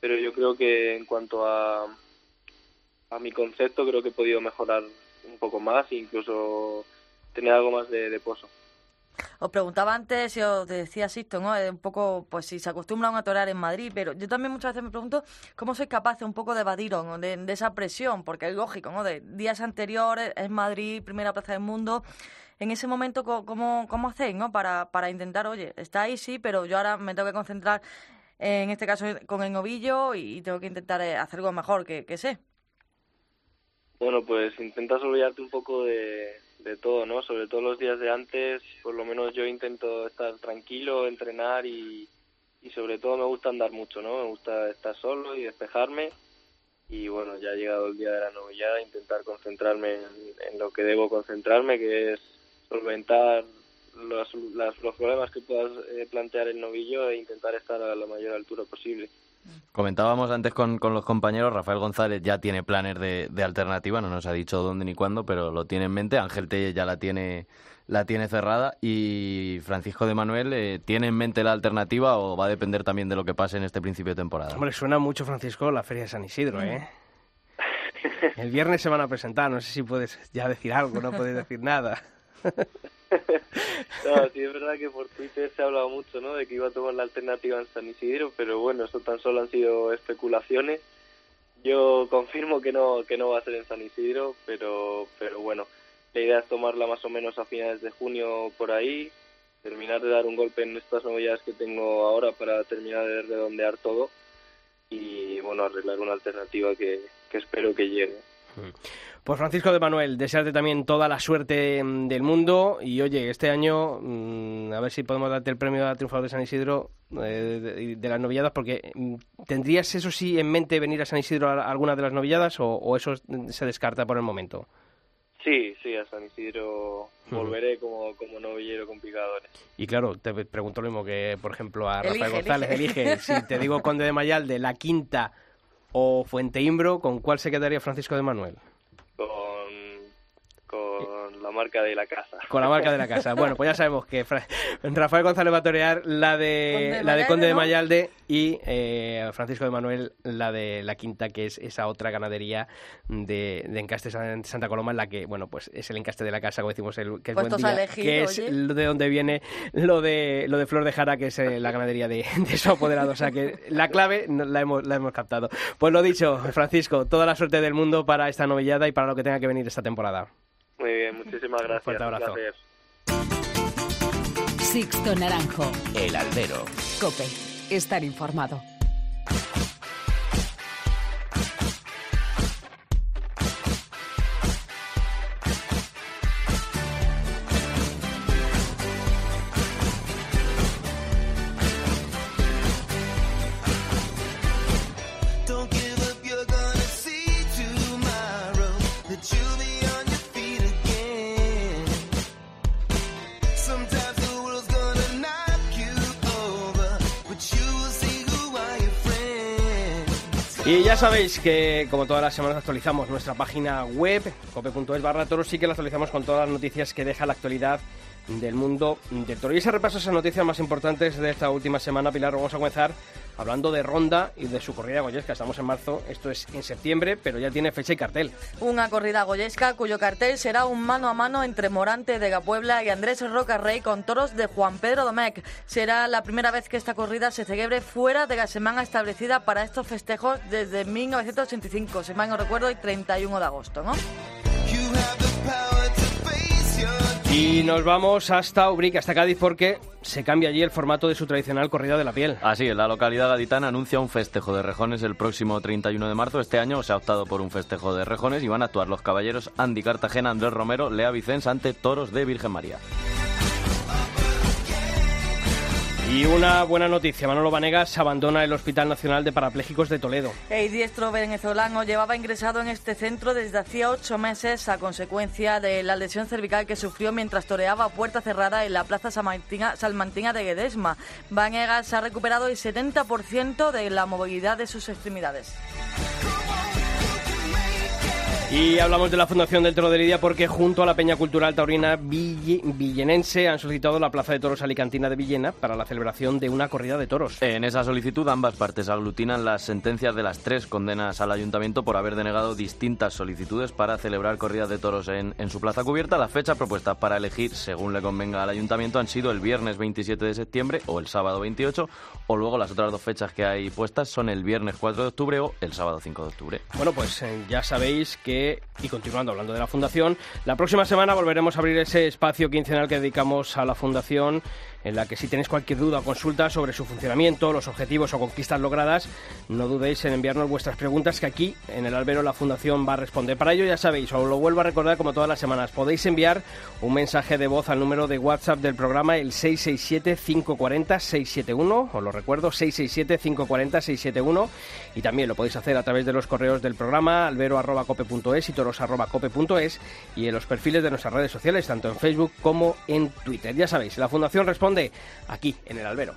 [SPEAKER 8] pero yo creo que en cuanto a, a mi concepto creo que he podido mejorar un poco más e incluso tener algo más de, de pozo.
[SPEAKER 4] Os preguntaba antes si os decía esto, ¿no? Un poco, pues si se acostumbran a torear en Madrid, pero yo también muchas veces me pregunto cómo sois capaces un poco de evadiros ¿no? de, de, esa presión, porque es lógico, ¿no? De días anteriores es Madrid, primera plaza del mundo. En ese momento, ¿cómo, cómo hacéis, no? Para, para intentar, oye, está ahí, sí, pero yo ahora me tengo que concentrar en este caso con el novillo y tengo que intentar hacer algo mejor que, que sé.
[SPEAKER 8] Bueno, pues intentas olvidarte un poco de, de todo, ¿no? Sobre todo los días de antes, por lo menos yo intento estar tranquilo, entrenar y, y sobre todo me gusta andar mucho, ¿no? Me gusta estar solo y despejarme y bueno, ya ha llegado el día de la novillada, intentar concentrarme en, lo que debo concentrarme, que es solventar los, los problemas que puedas eh, plantear el novillo e intentar estar a la mayor altura posible.
[SPEAKER 5] Comentábamos antes con, con, los compañeros, Rafael González ya tiene planes de, de, alternativa, no nos ha dicho dónde ni cuándo, pero lo tiene en mente. Ángel Telle ya la tiene, la tiene cerrada y Francisco de Manuel eh, tiene en mente la alternativa o va a depender también de lo que pase en este principio de temporada.
[SPEAKER 1] Hombre, suena mucho, Francisco, la Feria de San Isidro, ¿eh? *laughs* El viernes se van a presentar, no sé si puedes ya decir algo, no puedes decir nada. *laughs*
[SPEAKER 8] no, sí, es verdad que por Twitter se ha hablado mucho, ¿no? De que iba a tomar la alternativa en San Isidro, pero bueno, eso tan solo han sido especulaciones. Yo confirmo que no que no va a ser en San Isidro, pero pero bueno, la idea es tomarla más o menos a finales de junio por ahí, terminar de dar un golpe en estas novedades que tengo ahora para terminar de redondear todo y bueno, arreglar una alternativa que, que espero que llegue.
[SPEAKER 1] Pues Francisco de Manuel, desearte también toda la suerte mm, del mundo y oye, este año mmm, a ver si podemos darte el premio a triunfador de San Isidro eh, de, de, las novilladas, porque mm, ¿tendrías eso sí en mente venir a San Isidro a alguna de las novilladas o, o eso se descarta por el momento?
[SPEAKER 8] Sí, sí, a San Isidro volveré como, como novillero con picadores.
[SPEAKER 1] Y claro, te pregunto lo mismo que, por ejemplo, a Rafael elige, González. Elige. elige. si te digo *laughs* Conde de Mayalde, La Quinta o Fuente Imbro, ¿con cuál se quedaría Francisco de Manuel?
[SPEAKER 6] La marca de la casa.
[SPEAKER 1] Con la marca de la casa. Bueno, pues ya sabemos que Rafael González va a torear la de, la de Conde de Mayalde y eh, Francisco de Manuel la de la Quinta, que es esa otra ganadería de, de Encaste Santa Coloma, en la que, bueno, pues es el encaste de la casa, como decimos, el, que es, buen día, que es de donde viene lo de, lo de Flor de Jara, que es eh, la ganadería de, de, su apoderado. O sea que la clave la hemos, la hemos captado. Pues lo dicho, Francisco, toda la suerte del mundo para esta novillada y para lo que tenga que venir esta temporada.
[SPEAKER 6] Muy bien, muchísimas *laughs* gracias.
[SPEAKER 1] fuerte abrazo.
[SPEAKER 2] Sixto Naranjo.
[SPEAKER 9] El Albero.
[SPEAKER 2] Cope. Estar informado.
[SPEAKER 1] Y ya sabéis que, como todas las semanas, actualizamos nuestra página web, cope.es barra toro, sí que la actualizamos con todas las noticias que deja la actualidad del mundo del toro. Y ese repaso esas noticias más importantes de esta última semana, Pilar, vamos a comenzar hablando de Ronda y de su corrida goyesca. Estamos en marzo, esto es en septiembre, pero ya tiene fecha y cartel.
[SPEAKER 4] Una corrida goyesca cuyo cartel será un mano a mano entre Morante de Gapuebla y Andrés Roca Rey con toros de Juan Pedro Domecq. Será la primera vez que esta corrida se celebre fuera de la semana establecida para estos festejos desde 1985, si mal no recuerdo, y 31 de agosto, ¿no?
[SPEAKER 1] Y nos vamos hasta Ubrique, hasta Cádiz, porque se cambia allí el formato de su tradicional corrida de la piel.
[SPEAKER 5] Así es, la localidad gaditana anuncia un festejo de rejones el próximo 31 de marzo. Este año se ha optado por un festejo de rejones y van a actuar los caballeros Andy Cartagena, Andrés Romero, Lea Vicens ante toros de Virgen María.
[SPEAKER 1] Y una buena noticia, Manolo Vanegas abandona el Hospital Nacional de Parapléjicos de Toledo.
[SPEAKER 4] El diestro venezolano llevaba ingresado en este centro desde hacía ocho meses a consecuencia de la lesión cervical que sufrió mientras toreaba a puerta cerrada en la Plaza Salmantina de Guedesma. Vanegas ha recuperado el 70% de la movilidad de sus extremidades.
[SPEAKER 1] Y hablamos de la Fundación del Toro de Lidia porque junto a la Peña Cultural Taurina Villenense han solicitado la Plaza de Toros Alicantina de Villena para la celebración de una corrida de toros.
[SPEAKER 5] En esa solicitud ambas partes aglutinan las sentencias de las tres condenas al ayuntamiento por haber denegado distintas solicitudes para celebrar corridas de toros en, en su plaza cubierta. Las fechas propuestas para elegir, según le convenga al ayuntamiento, han sido el viernes 27 de septiembre o el sábado 28 o luego las otras dos fechas que hay puestas son el viernes 4 de octubre o el sábado 5 de octubre.
[SPEAKER 1] Bueno, pues eh, ya sabéis que y continuando hablando de la Fundación, la próxima semana volveremos a abrir ese espacio quincenal que dedicamos a la Fundación en la que si tenéis cualquier duda o consulta sobre su funcionamiento, los objetivos o conquistas logradas, no dudéis en enviarnos vuestras preguntas que aquí en el albero la Fundación va a responder. Para ello ya sabéis, os lo vuelvo a recordar como todas las semanas, podéis enviar un mensaje de voz al número de WhatsApp del programa el 667-540-671, os lo recuerdo, 667-540-671 y también lo podéis hacer a través de los correos del programa albero.cope.es y toros.cope.es y en los perfiles de nuestras redes sociales, tanto en Facebook como en Twitter. Ya sabéis, la Fundación responde aquí en el albero.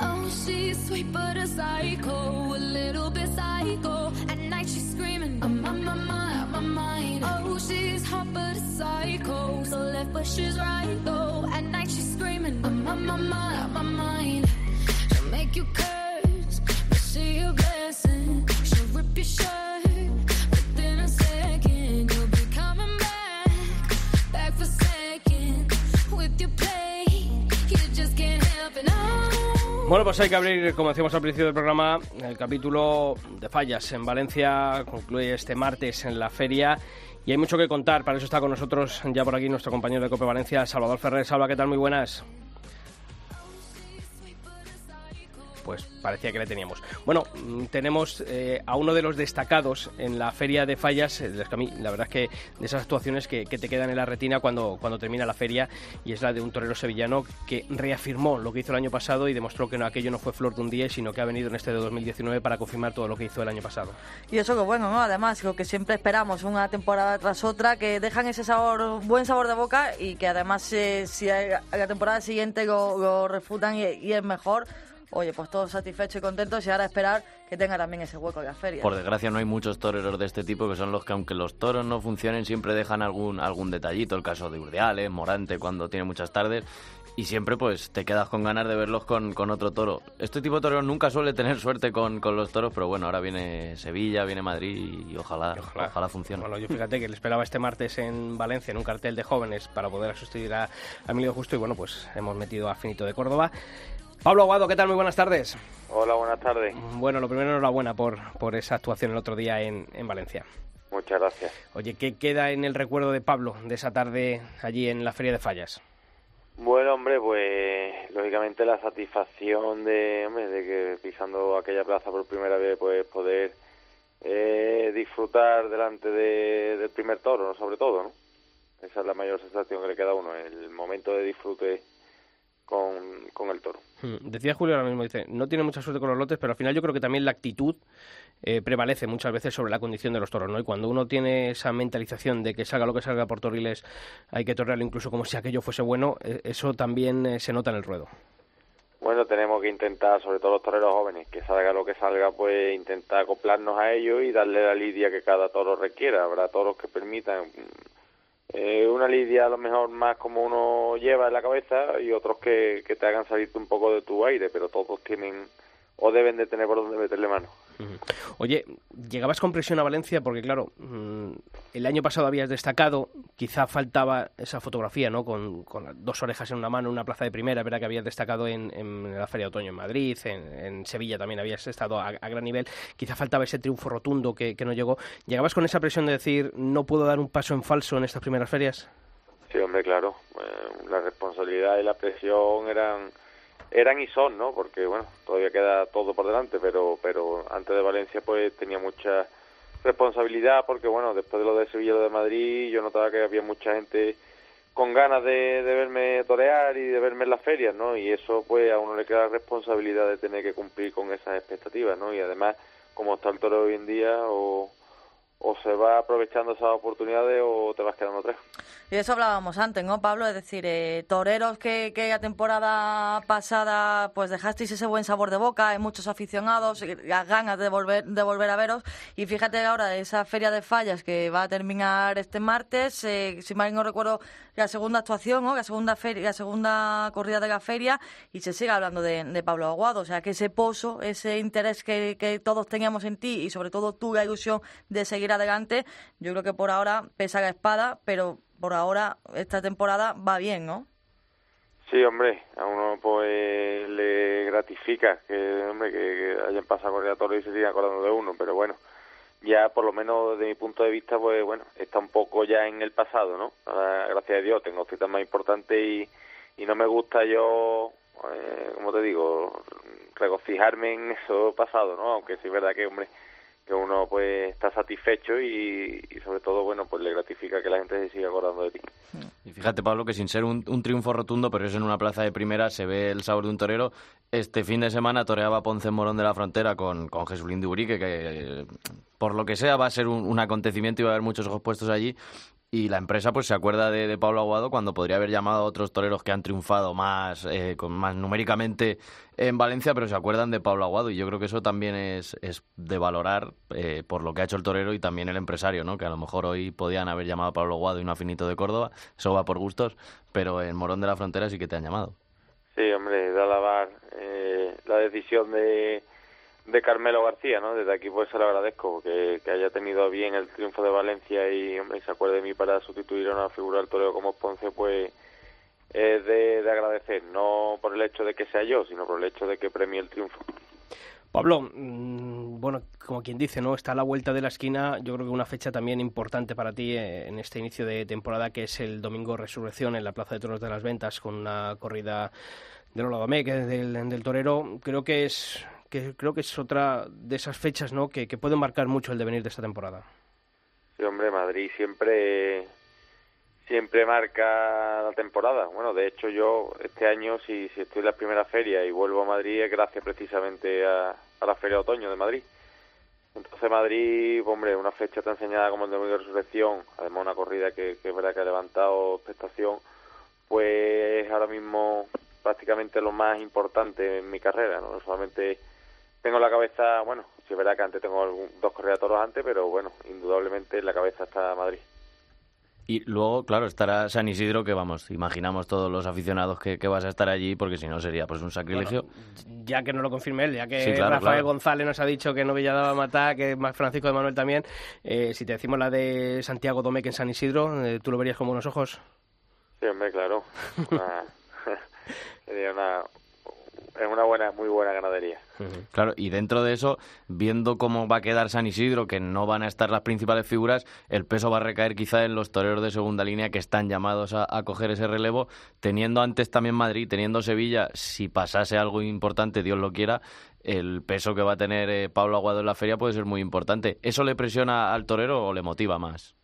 [SPEAKER 3] Oh, she's sweet but a psycho, a little bit psycho. At night she's screaming, I'm on my mind, my mind. Oh, she's hot but a psycho, so left but she's right though. At night she's screaming, I'm on my mind, my mind. She'll make you curse, but she a blessing. She'll rip your shirt
[SPEAKER 1] Bueno, pues hay que abrir, como decíamos al principio del programa, el capítulo de fallas en Valencia. Concluye este martes en la feria. Y hay mucho que contar, para eso está con nosotros ya por aquí nuestro compañero de Cope Valencia, Salvador Ferrer. Salva, ¿qué tal? Muy buenas. Pues parecía que le teníamos. Bueno, mm, tenemos eh, a uno de los destacados en la feria de fallas, eh, la verdad es que de esas actuaciones que, te quedan en la retina cuando, cuando termina la feria, y es la de un torero sevillano que reafirmó lo que hizo el año pasado y demostró que no, aquello no fue flor de un día, sino que ha venido en este de 2019 para confirmar todo lo que hizo el año pasado.
[SPEAKER 4] Y eso que bueno, ¿no? Además, lo que siempre esperamos, una temporada tras otra, que dejan ese sabor, buen sabor de boca y que además eh, si la temporada siguiente lo, refutan y es mejor, oye, pues todos satisfechos y contentos y ahora esperar que tenga también ese hueco de la feria.
[SPEAKER 5] Por desgracia no hay muchos toreros de este tipo que son los que aunque los toros no funcionen siempre dejan algún algún detallito, el caso de Urdiales, Morante cuando tiene muchas tardes y siempre pues te quedas con ganas de verlos con, con otro toro. Este tipo de toreros nunca suele tener suerte con, con, los toros, pero bueno, ahora viene Sevilla, viene Madrid y ojalá, ojalá. ojalá funcione.
[SPEAKER 1] Bueno, yo fíjate que le esperaba este martes en Valencia en un cartel de jóvenes para poder sustituir a, a Emilio Justo y bueno, pues hemos metido a Finito de Córdoba. Pablo Aguado, ¿qué tal? Muy buenas tardes.
[SPEAKER 9] Hola, buenas tardes.
[SPEAKER 1] Bueno, lo primero, enhorabuena por, por esa actuación el otro día en, en Valencia.
[SPEAKER 9] Muchas gracias.
[SPEAKER 1] Oye, ¿qué queda en el recuerdo de Pablo de esa tarde allí en la Feria de Fallas?
[SPEAKER 9] Bueno, hombre, pues lógicamente la satisfacción de, hombre, de que pisando aquella plaza por primera vez, pues poder eh, disfrutar delante de, del primer toro, ¿no? sobre todo, ¿no? Esa es la mayor sensación que le queda a uno, el momento de disfrute con, con el toro.
[SPEAKER 1] Decía Julio ahora mismo, dice, no tiene mucha suerte con los lotes, pero al final yo creo que también la actitud eh, prevalece muchas veces sobre la condición de los toros, ¿no? Y cuando uno tiene esa mentalización de que salga lo que salga por toriles, hay que torrearlo incluso como si aquello fuese bueno, eh, eso también eh, se nota en el ruedo.
[SPEAKER 9] Bueno, tenemos que intentar, sobre todo los toreros jóvenes, que salga lo que salga, pues intentar acoplarnos a ellos y darle la lidia que cada toro requiera. Habrá toros que permitan eh, una lidia a lo mejor más como uno lleva en la cabeza y otros que, que te hagan salirte un poco de tu aire, pero todos tienen o deben de tener por donde meterle mano.
[SPEAKER 1] Oye, llegabas con presión a Valencia porque, claro, el año pasado habías destacado, quizá faltaba esa fotografía, ¿no? Con, dos orejas en una mano, una plaza de primera, verdad que habías destacado en, en la Feria de Otoño en Madrid, en, Sevilla también habías estado a, a, gran nivel, quizá faltaba ese triunfo rotundo que, que no llegó. ¿Llegabas con esa presión de decir, no puedo dar un paso en falso en estas primeras ferias?
[SPEAKER 9] Sí, hombre, claro. Eh, la responsabilidad y la presión eran eran y son, ¿no? Porque bueno, todavía queda todo por delante, pero pero antes de Valencia pues tenía mucha responsabilidad porque bueno, después de lo de Sevilla y lo de Madrid, yo notaba que había mucha gente con ganas de, de verme torear y de verme en las ferias, ¿no? Y eso pues a uno le queda responsabilidad de tener que cumplir con esas expectativas, ¿no? Y además, como está el toro hoy en día, o o se va aprovechando esas oportunidades o te vas quedando tres.
[SPEAKER 4] Y eso hablábamos antes, ¿no, Pablo? Es decir, eh, toreros que, que la temporada pasada pues dejasteis ese buen sabor de boca, hay muchos aficionados, las ganas de volver, de volver a veros. Y fíjate ahora, esa feria de fallas que va a terminar este martes, eh, si mal no recuerdo, la segunda actuación, ¿no? la segunda feria, la segunda corrida de la feria, y se sigue hablando de, de Pablo Aguado. O sea, que ese pozo, ese interés que, que todos teníamos en ti y sobre todo tú la ilusión de seguir adelante, yo creo que por ahora pesa la espada, pero por ahora esta temporada va bien, ¿no?
[SPEAKER 9] Sí, hombre, a uno pues le gratifica que, hombre, que, hayan pasado corredores y se sigan acordando de uno, pero bueno, ya por lo menos desde mi punto de vista, pues bueno, está un poco ya en el pasado, ¿no? Ahora, gracias a Dios tengo citas más importantes y, y no me gusta yo, eh, como te digo, regocijarme en eso pasado, ¿no? Aunque sí es verdad que, hombre, que uno pues está satisfecho y, sobre todo bueno pues le gratifica que la gente se siga acordando de ti.
[SPEAKER 5] Y fíjate Pablo que sin ser un, un, triunfo rotundo pero es en una plaza de primera se ve el sabor de un torero. Este fin de semana toreaba Ponce Morón de la Frontera con, con Jesulín de Urique que por lo que sea va a ser un, un acontecimiento y va a haber muchos ojos puestos allí y la empresa pues se acuerda de, Pablo Aguado cuando podría haber llamado a otros toreros que han triunfado más, eh, con más numéricamente en Valencia, pero se acuerdan de Pablo Aguado y yo creo que eso también es, es de valorar eh, por lo que ha hecho el torero y también el empresario, ¿no? que a lo mejor hoy podían haber llamado a Pablo Aguado y no a Finito de Córdoba, eso va por gustos, pero en Morón de la Frontera sí que te han llamado.
[SPEAKER 9] Sí, hombre, de alabar eh, la decisión de de Carmelo García, ¿no? Desde aquí pues se lo agradezco que, haya tenido bien el triunfo de Valencia y, hombre, se acuerde de mí para sustituir a una figura del toreo como Ponce, pues es de, de, agradecer, no por el hecho de que sea yo, sino por el hecho de que premie el triunfo.
[SPEAKER 1] Pablo, mmm, bueno, como quien dice, ¿no? Está a la vuelta de la esquina, yo creo que una fecha también importante para ti eh, en este inicio de temporada, que es el domingo Resurrección en la Plaza de Toros de las Ventas, con una corrida del Oladomé, que es del, del torero. Creo que es que creo que es otra de esas fechas ¿no? que, que pueden marcar mucho el devenir de esta temporada.
[SPEAKER 9] Sí, hombre, Madrid siempre siempre marca la temporada. Bueno, de hecho yo este año, si, si estoy en la primera feria y vuelvo a Madrid, es gracias precisamente a, a la Feria de Otoño de Madrid. Entonces Madrid, hombre, una fecha tan enseñada como el Domingo de Resurrección, además una corrida que, que es verdad que ha levantado expectación, pues ahora mismo prácticamente lo más importante en mi carrera, ¿no? Solamente tengo la cabeza, bueno, si es verdad que antes tengo dos corridas toros antes, pero bueno, indudablemente en la cabeza está Madrid.
[SPEAKER 5] Y luego, claro, estará San Isidro, que vamos, imaginamos todos los aficionados que, vas a estar allí, porque si no sería pues un sacrilegio.
[SPEAKER 1] ya que no lo confirme él, ya que Rafael González nos ha dicho que no Villadaba a matar, que Francisco de Manuel también, eh, si te decimos la de Santiago Domecq en San Isidro, eh, ¿tú lo verías con buenos ojos?
[SPEAKER 9] Sí, hombre, claro. *laughs* *laughs* sería una, es una buena, muy buena ganadería.
[SPEAKER 5] Claro, y dentro de eso, viendo cómo va a quedar San Isidro, que no van a estar las principales figuras, el peso va a recaer quizá en los toreros de segunda línea que están llamados a, coger ese relevo, teniendo antes también Madrid, teniendo Sevilla, si pasase algo importante, Dios lo quiera, el peso que va a tener eh, Pablo Aguado en la feria puede ser muy importante. ¿Eso le presiona al torero o le motiva más?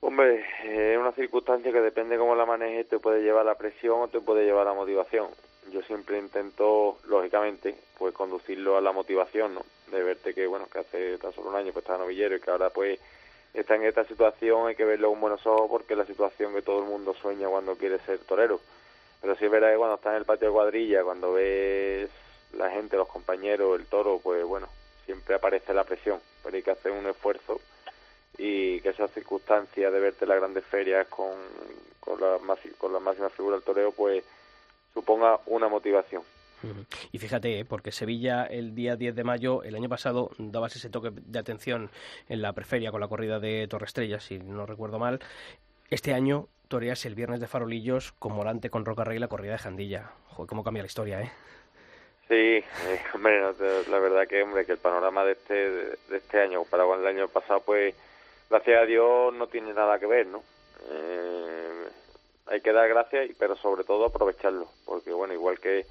[SPEAKER 9] Hombre, es una circunstancia que depende cómo la manejes, te puede llevar la presión o te puede llevar la motivación yo siempre intento, lógicamente, pues conducirlo a la motivación, ¿no? De verte que, bueno, que hace tan solo un año pues estaba novillero y que ahora pues está en esta situación, hay que verlo con buenos ojos porque es la situación que todo el mundo sueña cuando quiere ser torero. Pero sí es verdad que cuando estás en el patio de cuadrilla, cuando ves la gente, los compañeros, el toro, pues bueno, siempre aparece la presión, pero hay que hacer un esfuerzo y que esa circunstancia de verte en las grandes ferias con, con, la, con la máxima figura del toreo, pues suponga una motivación.
[SPEAKER 1] Y fíjate, ¿eh? porque Sevilla el día 10 de mayo, el año pasado, dabas ese toque de atención en la preferia con la corrida de Torre Estrella, si no recuerdo mal. Este año toreas el viernes de Farolillos con Morante, con Roca Rey la corrida de Jandilla. Joder, cómo cambia la historia, ¿eh?
[SPEAKER 9] Sí, eh, hombre, la verdad que, hombre, que el panorama de este, de este año para el año pasado, pues, gracias a Dios no tiene nada que ver, ¿no? Eh, hay que dar gracias, pero sobre todo aprovecharlo, porque bueno, igual que,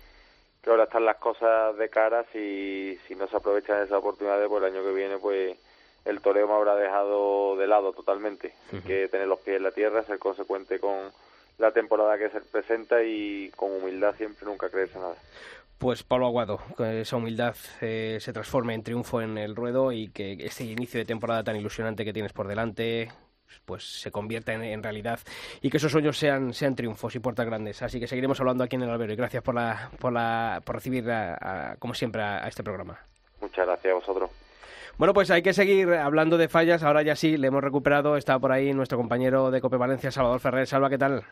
[SPEAKER 9] que ahora están las cosas de cara, si, si no se aprovechan esas oportunidades, pues el año que viene, pues el toreo me habrá dejado de lado totalmente. Hay que tener los pies en la tierra, ser consecuente con la temporada que se presenta y con humildad siempre nunca creerse nada.
[SPEAKER 1] Pues Pablo Aguado, que esa humildad eh, se transforme en triunfo en el ruedo y que este inicio de temporada tan ilusionante que tienes por delante, pues se convierta en, realidad y que esos sueños sean, sean triunfos y puertas grandes. Así que seguiremos hablando aquí en el albero y gracias por, la, por, la, por recibir, como siempre, a, este programa.
[SPEAKER 9] Muchas gracias a vosotros.
[SPEAKER 1] Bueno, pues hay que seguir hablando de fallas. Ahora ya sí, le hemos recuperado. Está por ahí nuestro compañero de Cope Valencia, Salvador Ferrer. Salva, ¿qué tal?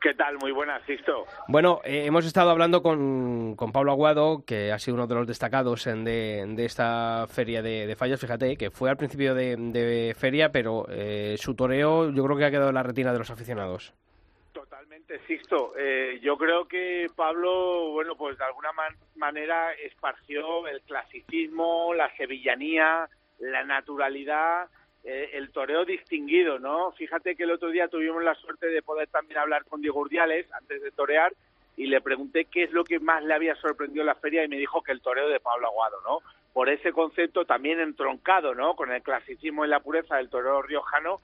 [SPEAKER 10] ¿Qué tal? Muy buenas, Sisto.
[SPEAKER 1] Bueno, eh, hemos estado hablando con, con, Pablo Aguado, que ha sido uno de los destacados en de, de, esta feria de, fallas. Fíjate que fue al principio de, feria, pero eh, su toreo yo creo que ha quedado en la retina de los aficionados.
[SPEAKER 10] Totalmente, Sisto. Eh, yo creo que Pablo, bueno, pues de alguna manera esparció el clasicismo, la sevillanía, la naturalidad eh, el toreo distinguido, ¿no? Fíjate que el otro día tuvimos la suerte de poder también hablar con Diego Urdiales antes de torear y le pregunté qué es lo que más le había sorprendido en la feria y me dijo que el toreo de Pablo Aguado, ¿no? Por ese concepto también entroncado, ¿no? Con el clasicismo y la pureza del toreo riojano,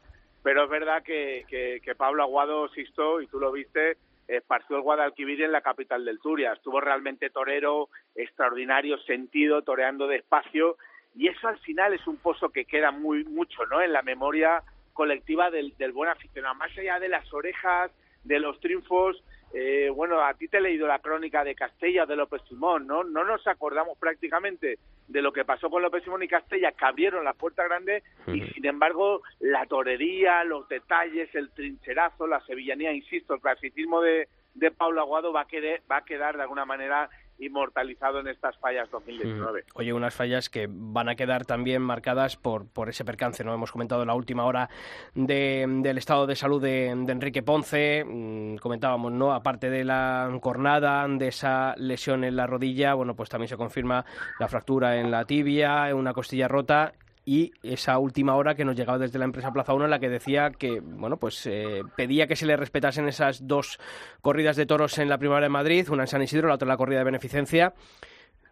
[SPEAKER 10] pero es verdad que, que, Pablo Aguado, Sisto, y tú lo viste, esparció el Guadalquivir en la capital del Turia. Estuvo realmente torero, extraordinario, sentido, toreando despacio y eso al final es un pozo que queda muy mucho no en la memoria colectiva del, buen aficionado. Más allá de las orejas de los triunfos eh, bueno a ti te he leído la crónica de Castella de López Simón no no nos acordamos prácticamente de lo que pasó con López Simón y Castella que abrieron la puerta grande y sin embargo la torería los detalles el trincherazo la sevillanía insisto el clasicismo de de Pablo Aguado va a, quedar, va a quedar de alguna manera inmortalizado en estas fallas 2019.
[SPEAKER 1] Mm. Oye, unas fallas que van a quedar también marcadas por, por ese percance, ¿no? Hemos comentado en la última hora del estado de salud de, Enrique Ponce, mm, comentábamos, ¿no? Aparte de la cornada, de esa lesión en la rodilla, bueno, pues también se confirma la fractura en la tibia, una costilla rota y esa última hora que nos llegaba desde la empresa Plaza 1 en la que decía que, bueno, pues eh, pedía que se le respetasen esas dos corridas de toros en la primavera de Madrid, una en San Isidro, la otra en la corrida de beneficencia.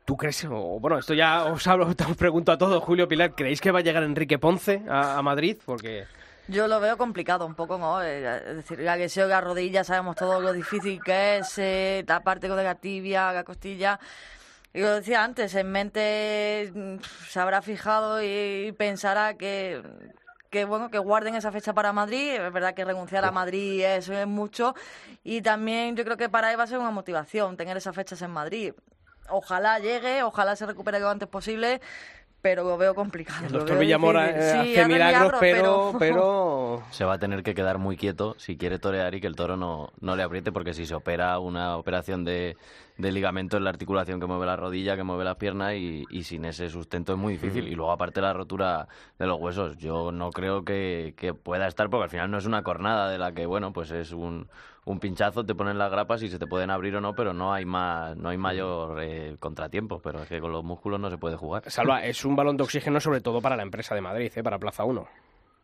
[SPEAKER 1] ¿Tú crees, o bueno, esto ya os hablo, *laughs* os pregunto a todos, Julio Pilar, ¿creéis que va a llegar Enrique Ponce a, Madrid? Porque...
[SPEAKER 4] Yo lo veo complicado un poco, ¿no? Eh, es decir, la que se oiga rodilla, sabemos todo lo difícil que es, eh, la de la tibia, la costilla. Y lo decía antes, en mente mm, se habrá fijado y pensará que, que bueno que guarden esa fecha para Madrid. Es verdad que renunciar a Madrid es, es mucho y también yo creo que para él va a ser una motivación tener esas fechas en Madrid. Ojalá llegue, ojalá se recupere lo antes posible, pero lo veo complicado.
[SPEAKER 1] El doctor Villamora eh,
[SPEAKER 4] Sí,
[SPEAKER 1] hace milagros, pero,
[SPEAKER 4] pero- *laughs*
[SPEAKER 1] pero
[SPEAKER 5] Se va a tener que quedar muy quieto si quiere torear y que el toro no, no le apriete, porque si se opera una operación de, de ligamento en la articulación que mueve la rodilla, que mueve las piernas, y, y sin ese sustento es muy difícil. Y luego, aparte, la rotura de los huesos, yo no creo que, que pueda estar, porque al final no es una cornada de la que, bueno, pues es un, un pinchazo, te ponen las grapas y se te pueden abrir o no, pero no hay más no hay mayor eh, contratiempo. Pero es que con los músculos no se puede jugar.
[SPEAKER 1] Salva, es un balón de oxígeno sobre todo para la empresa de Madrid, ¿eh? para Plaza 1.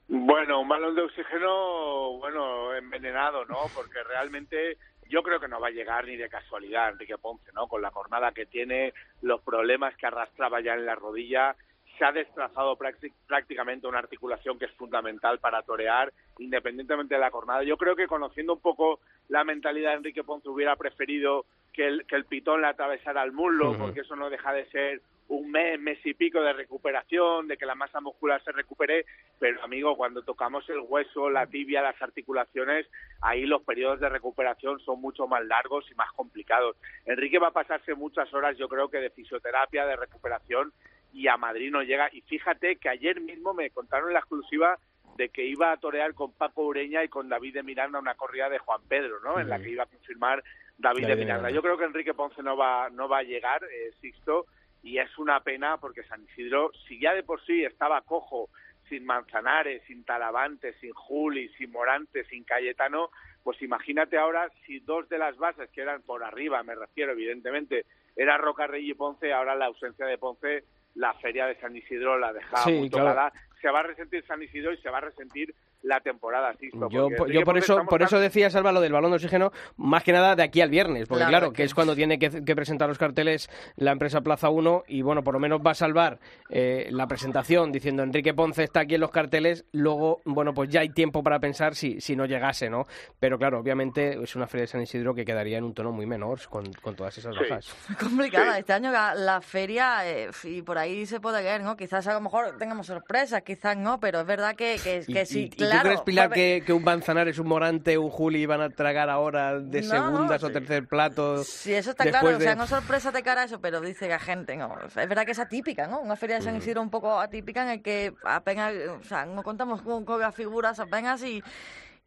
[SPEAKER 10] Bueno, un balón de oxígeno, bueno, envenenado, ¿no? Porque realmente yo creo que no va a llegar ni de casualidad Enrique Ponce, ¿no? Con la jornada que tiene, los problemas que arrastraba ya en la rodilla, se ha destrozado prácti- prácticamente una articulación que es fundamental para torear, independientemente de la jornada. Yo creo que conociendo un poco la mentalidad de Enrique Ponce hubiera preferido que el, que el pitón le atravesara el muslo, porque eso no deja de ser un mes, mes y pico de recuperación, de que la masa muscular se recupere, pero amigo, cuando tocamos el hueso, la tibia, las articulaciones, ahí los periodos de recuperación son mucho más largos y más complicados. Enrique va a pasarse muchas horas, yo creo que de fisioterapia, de recuperación, y a Madrid no llega. Y fíjate que ayer mismo me contaron la exclusiva de que iba a torear con Paco Ureña y con David de Miranda una corrida de Juan Pedro, ¿no? En la que iba a confirmar David,
[SPEAKER 1] David
[SPEAKER 10] de. Miranda. Yo creo que Enrique Ponce no va, no va a llegar, eh, Sixto, y es una pena porque San Isidro, si ya de por sí estaba cojo, sin Manzanares, sin Talavante, sin Juli, sin Morante, sin Cayetano, pues imagínate ahora si dos de las bases que eran por arriba, me refiero evidentemente, era Rocarrey y Ponce, ahora la ausencia de Ponce, la feria de San Isidro la dejaba
[SPEAKER 1] Sí,
[SPEAKER 10] muy
[SPEAKER 1] claro.
[SPEAKER 10] tocada. Se va a resentir San Isidro y se va a resentir la temporada, Sixto.
[SPEAKER 1] Yo, yo por eso por eso decía, Salva, lo del balón de oxígeno, más que nada de aquí al viernes, porque
[SPEAKER 4] Claro,
[SPEAKER 1] claro,
[SPEAKER 4] que-
[SPEAKER 1] es cuando tiene que, que presentar los carteles la empresa Plaza 1 y bueno, por lo menos va a salvar eh, la presentación diciendo Enrique Ponce está aquí en los carteles, luego, bueno, pues ya hay tiempo para pensar si, si no llegase, ¿no? Pero claro, obviamente es una feria de San Isidro que quedaría en un tono muy menor con, con todas esas
[SPEAKER 10] Sí.
[SPEAKER 1] bajas.
[SPEAKER 4] Muy complicada.
[SPEAKER 10] Sí.
[SPEAKER 4] Este año la, la feria, eh, y por ahí se puede ver, ¿no? Quizás a lo mejor tengamos sorpresas, quizás no, pero es verdad que, que,
[SPEAKER 1] ¿Y,
[SPEAKER 4] que
[SPEAKER 1] y-
[SPEAKER 4] sí,
[SPEAKER 1] y tú crees, Pilar, que, que un Manzanares, un Morante, un Juli van a tragar ahora de
[SPEAKER 4] No,
[SPEAKER 1] segundas o
[SPEAKER 10] sí.
[SPEAKER 1] tercer plato?
[SPEAKER 4] Sí, eso está claro, o sea, no sorpresa de cara a eso, pero dice la gente, no, es verdad que es atípica, ¿no? Una feria de San Isidro un poco atípica en el que apenas, o sea, no contamos con, con las figuras apenas y,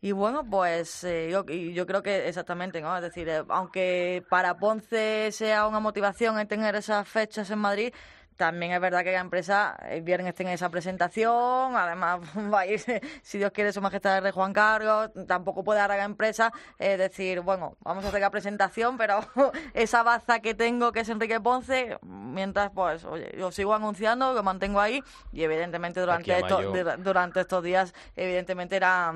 [SPEAKER 4] y bueno, pues eh, yo, yo creo que exactamente, ¿no? Es decir, eh, aunque para Ponce sea una motivación el tener esas fechas en Madrid, también es verdad que la empresa el viernes tiene esa presentación, además *laughs* va a ir, si Dios quiere, su majestad el rey Juan Carlos, tampoco puede dar a la empresa eh, decir, bueno, vamos a hacer la presentación, pero *laughs* esa baza que tengo, que es Enrique Ponce, mientras, pues, oye, yo sigo anunciando, lo mantengo ahí, y evidentemente durante, estos, durante estos días, evidentemente era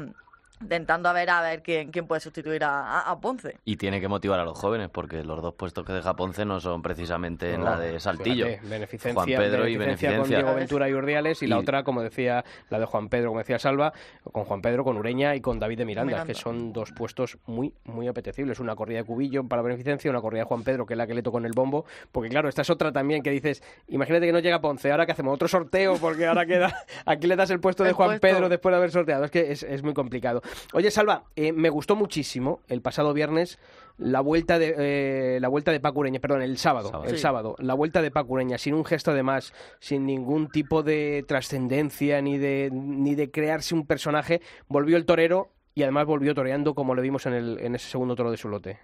[SPEAKER 4] intentando a ver a ver quién, quién puede sustituir a, a- a Ponce.
[SPEAKER 5] Y tiene que motivar a los jóvenes, porque los dos puestos que deja Ponce no son precisamente en la de Saltillo.
[SPEAKER 1] fíjate, beneficencia,
[SPEAKER 5] Juan Pedro y
[SPEAKER 1] beneficencia con
[SPEAKER 5] beneficencia.
[SPEAKER 1] Diego Ventura y Urdiales y, la otra, como decía, la de Juan Pedro, como decía Salva, con Juan Pedro, con Ureña y con David de Miranda,
[SPEAKER 4] Miranda.
[SPEAKER 1] que son dos puestos muy, muy apetecibles. Una corrida de Cubillo para beneficencia, una corrida de Juan Pedro, que es la que le tocó en el bombo, porque claro, esta es otra también que dices, imagínate que no llega Ponce, ahora que hacemos otro sorteo, porque ahora queda, *laughs* aquí le das el puesto de
[SPEAKER 4] El
[SPEAKER 1] Juan
[SPEAKER 4] puesto.
[SPEAKER 1] Pedro después de haber sorteado, es que es, es muy complicado. Oye, Salva, eh, me gustó muchísimo el pasado viernes la vuelta de eh, la vuelta de Paco Ureña, perdón, el sábado,
[SPEAKER 5] Sábado.
[SPEAKER 1] el
[SPEAKER 4] Sí.
[SPEAKER 1] sábado, la vuelta de Paco Ureña, sin un gesto además, sin ningún tipo de trascendencia ni de ni de crearse un personaje, volvió el torero y además volvió toreando como lo vimos en el en ese segundo toro de su lote.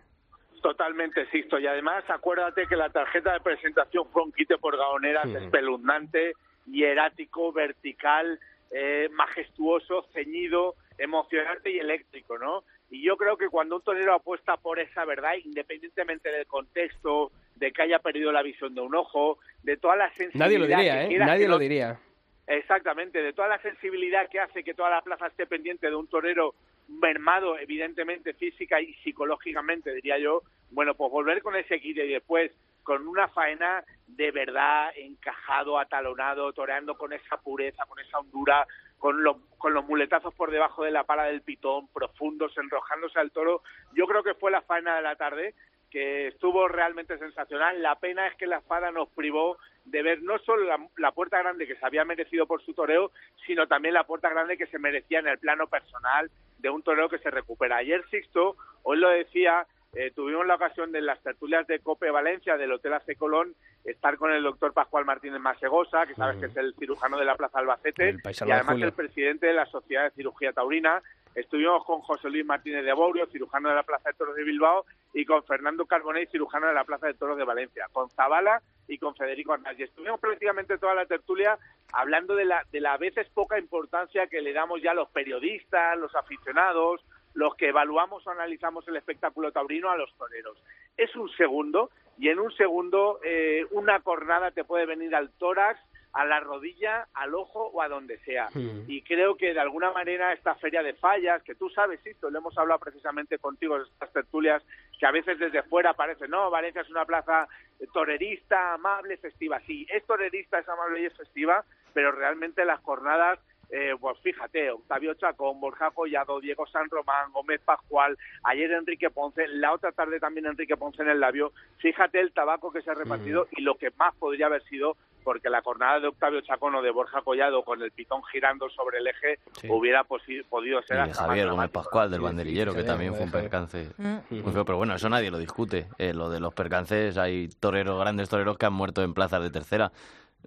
[SPEAKER 10] Totalmente, Sisto. Y además, acuérdate que la tarjeta de presentación fue un quite por gaoneras espeluznante, hierático, vertical, eh, majestuoso, ceñido, emocionante y eléctrico, ¿no? Y yo creo que cuando un torero apuesta por esa verdad, independientemente del contexto, de que haya perdido la visión de un ojo, de toda la sensibilidad
[SPEAKER 1] Nadie lo
[SPEAKER 10] que
[SPEAKER 1] diría, ¿eh? Nadie lo diría.
[SPEAKER 10] Exactamente, de toda la sensibilidad que hace que toda la plaza esté pendiente de un torero mermado, evidentemente física y psicológicamente, diría yo, bueno, pues volver con ese kit y después con una faena de verdad encajado, atalonado, toreando con esa pureza, con esa hondura, con los, con los muletazos por debajo de la pala del pitón, profundos, enrojándose al toro. Yo creo que fue la faena de la tarde que estuvo realmente sensacional. La pena es que la espada nos privó de ver no solo la, puerta grande que se había merecido por su toreo, sino también la puerta grande que se merecía en el plano personal de un toreo que se recupera. Ayer Sixto, hoy lo decía, eh, tuvimos la ocasión de las tertulias de Cope Valencia del Hotel AC Colón estar con el doctor Pascual Martínez Masegosa, que sabes que es el cirujano de la Plaza Albacete, y además el presidente de la Sociedad de Cirugía Taurina. Estuvimos con José Luis Martínez de Abourio, cirujano de la Plaza de Toros de Bilbao, y con Fernando Carbonell, cirujano de la Plaza de Toros de Valencia, con Zabala y con Federico Arnaz. Y estuvimos prácticamente toda la tertulia hablando de la, de la a veces poca importancia que le damos ya los periodistas, los aficionados, los que evaluamos o analizamos el espectáculo taurino a los toreros. Es un segundo y en un segundo eh, una cornada te puede venir al tórax, a la rodilla, al ojo o a donde sea. Y creo que de alguna manera esta feria de fallas, que tú sabes, esto lo hemos hablado precisamente contigo, estas tertulias, que a veces desde fuera parece, no, Valencia es una plaza torerista, amable, festiva. Sí, es torerista, es amable y es festiva, pero realmente las jornadas eh, pues fíjate, Octavio Chacón, Borja Collado, Diego San Román, Gómez Pascual, ayer Enrique Ponce, la otra tarde también Enrique Ponce en el labio, fíjate el tabaco que se ha repartido y lo que más podría haber sido porque la jornada de Octavio Chacón o de Borja Collado con el pitón girando sobre el eje hubiera podido ser
[SPEAKER 5] y Javier Gómez Pascual del banderillero que también fue un percance mm. pero bueno eso nadie lo discute. Eh, lo de los percances hay toreros grandes toreros que han muerto en plazas de tercera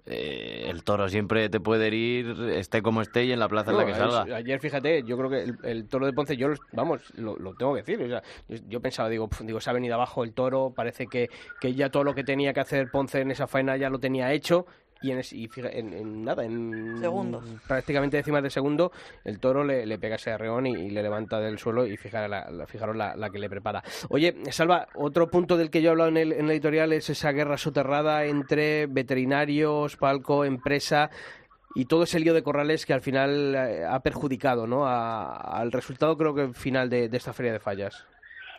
[SPEAKER 5] eh, el toro siempre te puede herir, esté como esté y en la plaza en la que salga.
[SPEAKER 1] Ayer, fíjate, yo creo que el, toro de Ponce, yo, vamos, lo, tengo que decir. yo, pensaba, digo, digo, se ha venido abajo el toro, parece que, que ya todo lo que tenía que hacer Ponce en esa faena ya lo tenía hecho y en, en, nada, en
[SPEAKER 4] segundos.
[SPEAKER 1] prácticamente décimas de segundo, el toro le, le pega ese arreón y, le levanta del suelo y fijaros, la, fijaros la, que le prepara. Oye, Salva, otro punto del que yo he hablado en el, en editorial es esa guerra soterrada entre veterinarios, palco, empresa y todo ese lío de corrales que al final eh, ha perjudicado ¿no? al resultado creo que final de esta feria de fallas.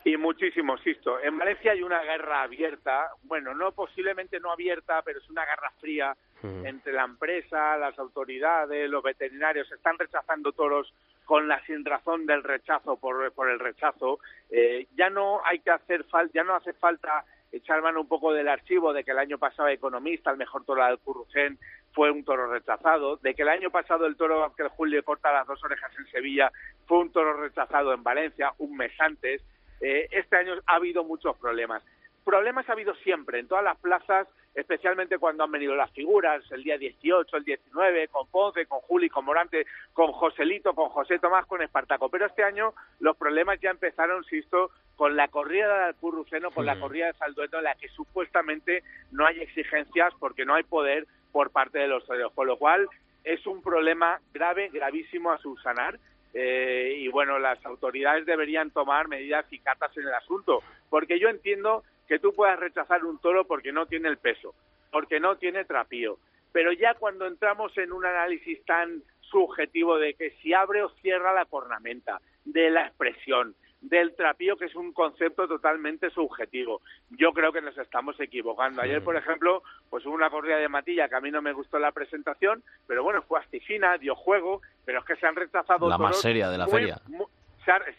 [SPEAKER 10] Y muchísimo, insisto. En Valencia hay una guerra abierta, bueno, no posiblemente no abierta, pero es una guerra fría entre la empresa, las autoridades, los veterinarios. Están rechazando toros con la sin razón del rechazo por, por el rechazo. Eh, ya no hay que hacer falta, ya no hace falta echar mano un poco del archivo de que el año pasado Economista, el mejor toro del Currucén, fue un toro rechazado, de que el año pasado el toro que el Julio corta las dos orejas en Sevilla fue un toro rechazado en Valencia un mes antes, eh, este año ha habido muchos problemas. Problemas ha habido siempre, en todas las plazas, especialmente cuando han venido las figuras, el día 18, el 19, con Ponce, con Juli, con Morante, con Joselito, con José Tomás, con Espartaco. Pero este año los problemas ya empezaron, insisto, con la corrida del Curruceno, con la corrida de Saldueto, en la que supuestamente no hay exigencias porque no hay poder por parte de los toreros. Con lo cual, es un problema grave, gravísimo a subsanar eh, y bueno, las autoridades deberían tomar medidas y cartas en el asunto, porque yo entiendo que tú puedas rechazar un toro porque no tiene el peso, porque no tiene trapío, pero ya cuando entramos en un análisis tan subjetivo de que si abre o cierra la cornamenta, de la expresión, del trapío, que es un concepto totalmente subjetivo. Yo creo que nos estamos equivocando. Ayer, por ejemplo, pues hubo una corrida de matilla que a mí no me gustó la presentación, pero bueno, fue asticina, dio juego, pero es que se han rechazado
[SPEAKER 5] la más seria de la feria.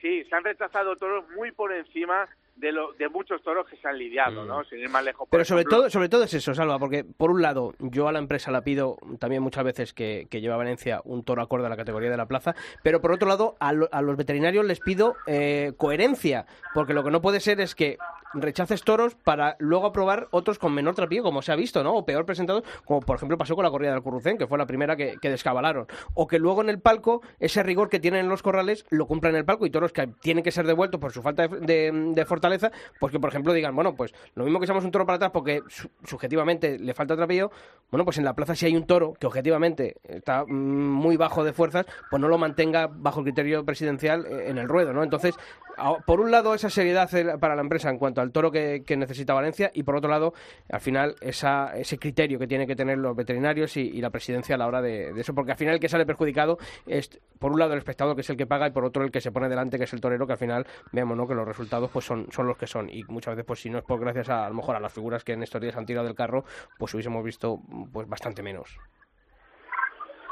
[SPEAKER 10] sí, se han rechazado todos muy por encima de, lo, de muchos toros que se han lidiado, ¿no? Mm. Sin ir más lejos.
[SPEAKER 1] Pero sobre todo, sobre todo es eso, Salva, porque por un lado, yo a la empresa la pido también muchas veces que, que lleva a Valencia un toro acorde a la categoría de la plaza, pero por otro lado, a, a los veterinarios les pido eh, coherencia, porque lo que no puede ser es que rechaces toros para luego aprobar otros con menor trapío, como se ha visto, ¿no? O peor presentados, como por ejemplo pasó con la corrida del Currucén, que fue la primera que, descabalaron. O que luego en el palco, ese rigor que tienen en los corrales, lo cumplan en el palco y toros que tienen que ser devueltos por su falta de, de fortaleza pues que por ejemplo digan, bueno, pues lo mismo que echamos un toro para atrás porque subjetivamente le falta trapillo, bueno, pues en la plaza si hay un toro que objetivamente está mm, muy bajo de fuerzas, pues no lo mantenga bajo el criterio presidencial eh, en el ruedo, ¿no? Entonces, por un lado esa seriedad para la empresa en cuanto al toro que, necesita Valencia y por otro lado, al final, esa, ese criterio que tienen que tener los veterinarios y, la presidencia a la hora de, eso, porque al final el que sale perjudicado es, por un lado, el espectador que es el que paga y por otro el que se pone delante, que es el torero, que al final vemos ¿no? que los resultados pues son, son los que son y muchas veces pues si no es por gracias a, a lo mejor a las figuras que en estos días han tirado del carro pues hubiésemos visto pues bastante menos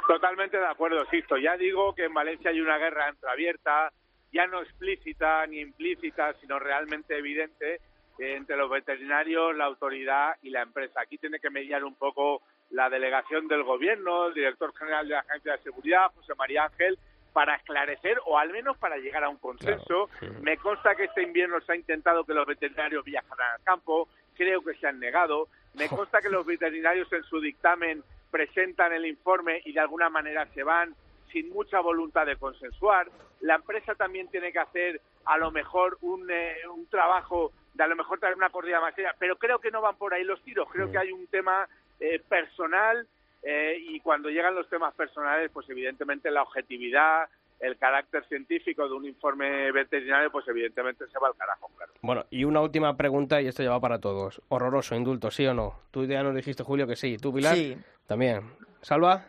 [SPEAKER 10] Totalmente de acuerdo, Sisto. Ya digo que en Valencia hay una guerra entreabierta, ya no explícita ni implícita, sino realmente evidente, entre los veterinarios, la autoridad y la empresa. Aquí tiene que mediar un poco la delegación del gobierno, el director general de la Agencia de Seguridad, José María Ángel, para esclarecer o al menos para llegar a un consenso. Me consta que este invierno se ha intentado que los veterinarios viajaran al campo, creo que se han negado. Me consta que los veterinarios en su dictamen presentan el informe y de alguna manera se van sin mucha voluntad de consensuar. La empresa también tiene que hacer a lo mejor un, eh, un trabajo de a lo mejor traer una corrida más seria, pero creo que no van por ahí los tiros. Creo que hay un tema eh, personal eh, y cuando llegan los temas personales, pues evidentemente la objetividad, el carácter científico de un informe veterinario, pues evidentemente se va al carajo, claro.
[SPEAKER 1] Bueno, y una última pregunta, y esto ya va para todos. Horroroso, indulto, ¿sí o no? Tú ya nos dijiste, Julio, que sí. ¿Tú, Pilar?
[SPEAKER 4] Sí.
[SPEAKER 1] También. ¿Salva?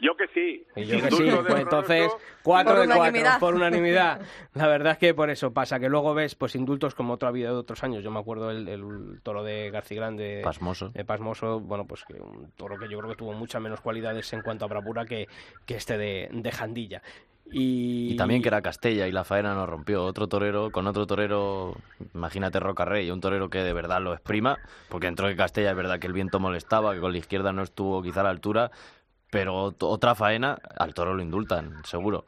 [SPEAKER 10] Yo que sí.
[SPEAKER 1] Y yo que sí.
[SPEAKER 10] de
[SPEAKER 1] Pues entonces, cuatro
[SPEAKER 4] Por
[SPEAKER 1] de cuatro,
[SPEAKER 4] unanimidad.
[SPEAKER 1] por unanimidad. *laughs* La verdad es que por eso pasa, que luego ves pues indultos como otro ha habido de otros años. Yo me acuerdo el, el toro de García Grande.
[SPEAKER 5] Pasmoso.
[SPEAKER 1] de Pasmoso, bueno, pues que un toro que yo creo que tuvo muchas menos cualidades en cuanto a bravura que, que este de, de Jandilla. Y,
[SPEAKER 5] Y también que era Castella y la faena nos rompió. Otro torero, con otro torero, imagínate Rocarrey, un torero que de verdad lo exprima, porque entró de Castella es verdad que el viento molestaba, que con la izquierda no estuvo quizá a la altura, pero ot- otra faena, al toro lo indultan, seguro.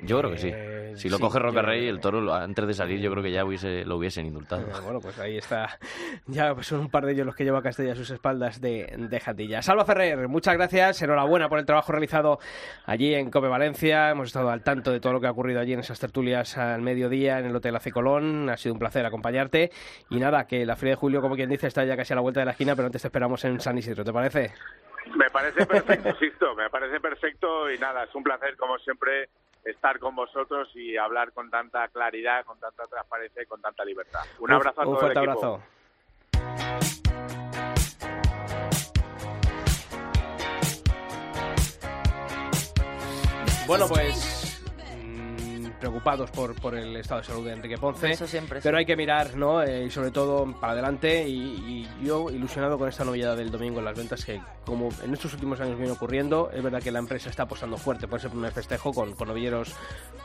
[SPEAKER 5] Yo creo que sí.
[SPEAKER 1] Eh,
[SPEAKER 5] Si lo
[SPEAKER 1] sí,
[SPEAKER 5] coge
[SPEAKER 1] yo
[SPEAKER 5] Rocarrey,
[SPEAKER 1] creo
[SPEAKER 5] el toro antes de salir yo creo que ya hubiese, lo hubiesen indultado.
[SPEAKER 1] Eh, Bueno, pues ahí está. *laughs* Ya pues son un par de ellos los que lleva Castella a sus espaldas de, de Jandilla. Salva Ferrer, muchas gracias. Enhorabuena por el trabajo realizado allí en Cope Valencia. Hemos estado al tanto de todo lo que ha ocurrido allí en esas tertulias al mediodía en el Hotel AC Colón. Ha sido un placer acompañarte. Y nada, que la Feria de Julio, como quien dice, está ya casi a la vuelta de la esquina, pero antes te esperamos en San Isidro. ¿Te parece?
[SPEAKER 10] Me parece perfecto, Sisto, me parece perfecto y nada, es un placer como siempre estar con vosotros y hablar con tanta claridad, con tanta transparencia y con tanta libertad. Un abrazo a
[SPEAKER 1] un
[SPEAKER 10] todo el
[SPEAKER 1] fuerte
[SPEAKER 10] equipo.
[SPEAKER 1] abrazo. Bueno, pues preocupados por, por el estado de salud de Enrique Ponce.
[SPEAKER 4] Eso siempre, sí.
[SPEAKER 1] Pero hay que mirar, ¿no? Eh, y sobre todo para adelante. Y, y yo ilusionado con esta novedad del domingo en las ventas que, como en estos últimos años viene ocurriendo, es verdad que la empresa está apostando fuerte por ese primer festejo con, con novilleros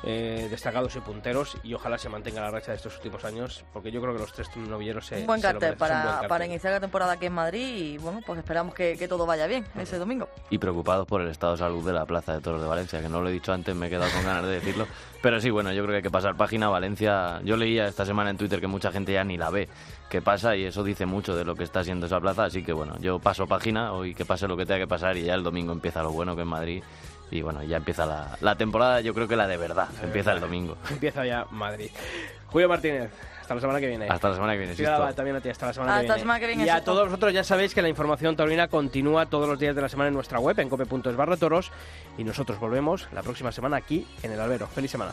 [SPEAKER 1] eh, destacados y punteros. Y ojalá se mantenga la racha de estos últimos años, porque yo creo que los tres novilleros se.
[SPEAKER 4] Un buen cartel
[SPEAKER 1] buen
[SPEAKER 4] para,
[SPEAKER 1] cartel.
[SPEAKER 4] para iniciar la temporada aquí en Madrid y bueno, pues esperamos que, que todo vaya bien ese domingo.
[SPEAKER 5] y preocupados por el estado de salud de la Plaza de Toros de Valencia, que no lo he dicho antes, me he quedado con ganas de decirlo. Pero sí, bueno, yo creo que hay que pasar página. Valencia, yo leía esta semana en Twitter que mucha gente ya ni la ve que pasa y eso dice mucho de lo que está siendo esa plaza. Así que bueno, yo paso página hoy que pase lo que tenga que pasar y ya el domingo empieza lo bueno que es Madrid. Y bueno, ya empieza la, la temporada, yo creo que la de verdad, empieza el domingo.
[SPEAKER 1] Empieza ya Madrid. Julio Martínez, hasta la semana que viene.
[SPEAKER 5] Hasta la semana que viene,
[SPEAKER 1] Sí, también a ti, hasta la semana
[SPEAKER 4] Hasta
[SPEAKER 1] que
[SPEAKER 4] la
[SPEAKER 1] viene.
[SPEAKER 4] semana que viene,
[SPEAKER 1] Y a todos vosotros ya sabéis que la información taurina continúa todos los días de la semana en nuestra web, en cope.es barra toros, y nosotros volvemos la próxima semana aquí en el Albero. ¡Feliz semana!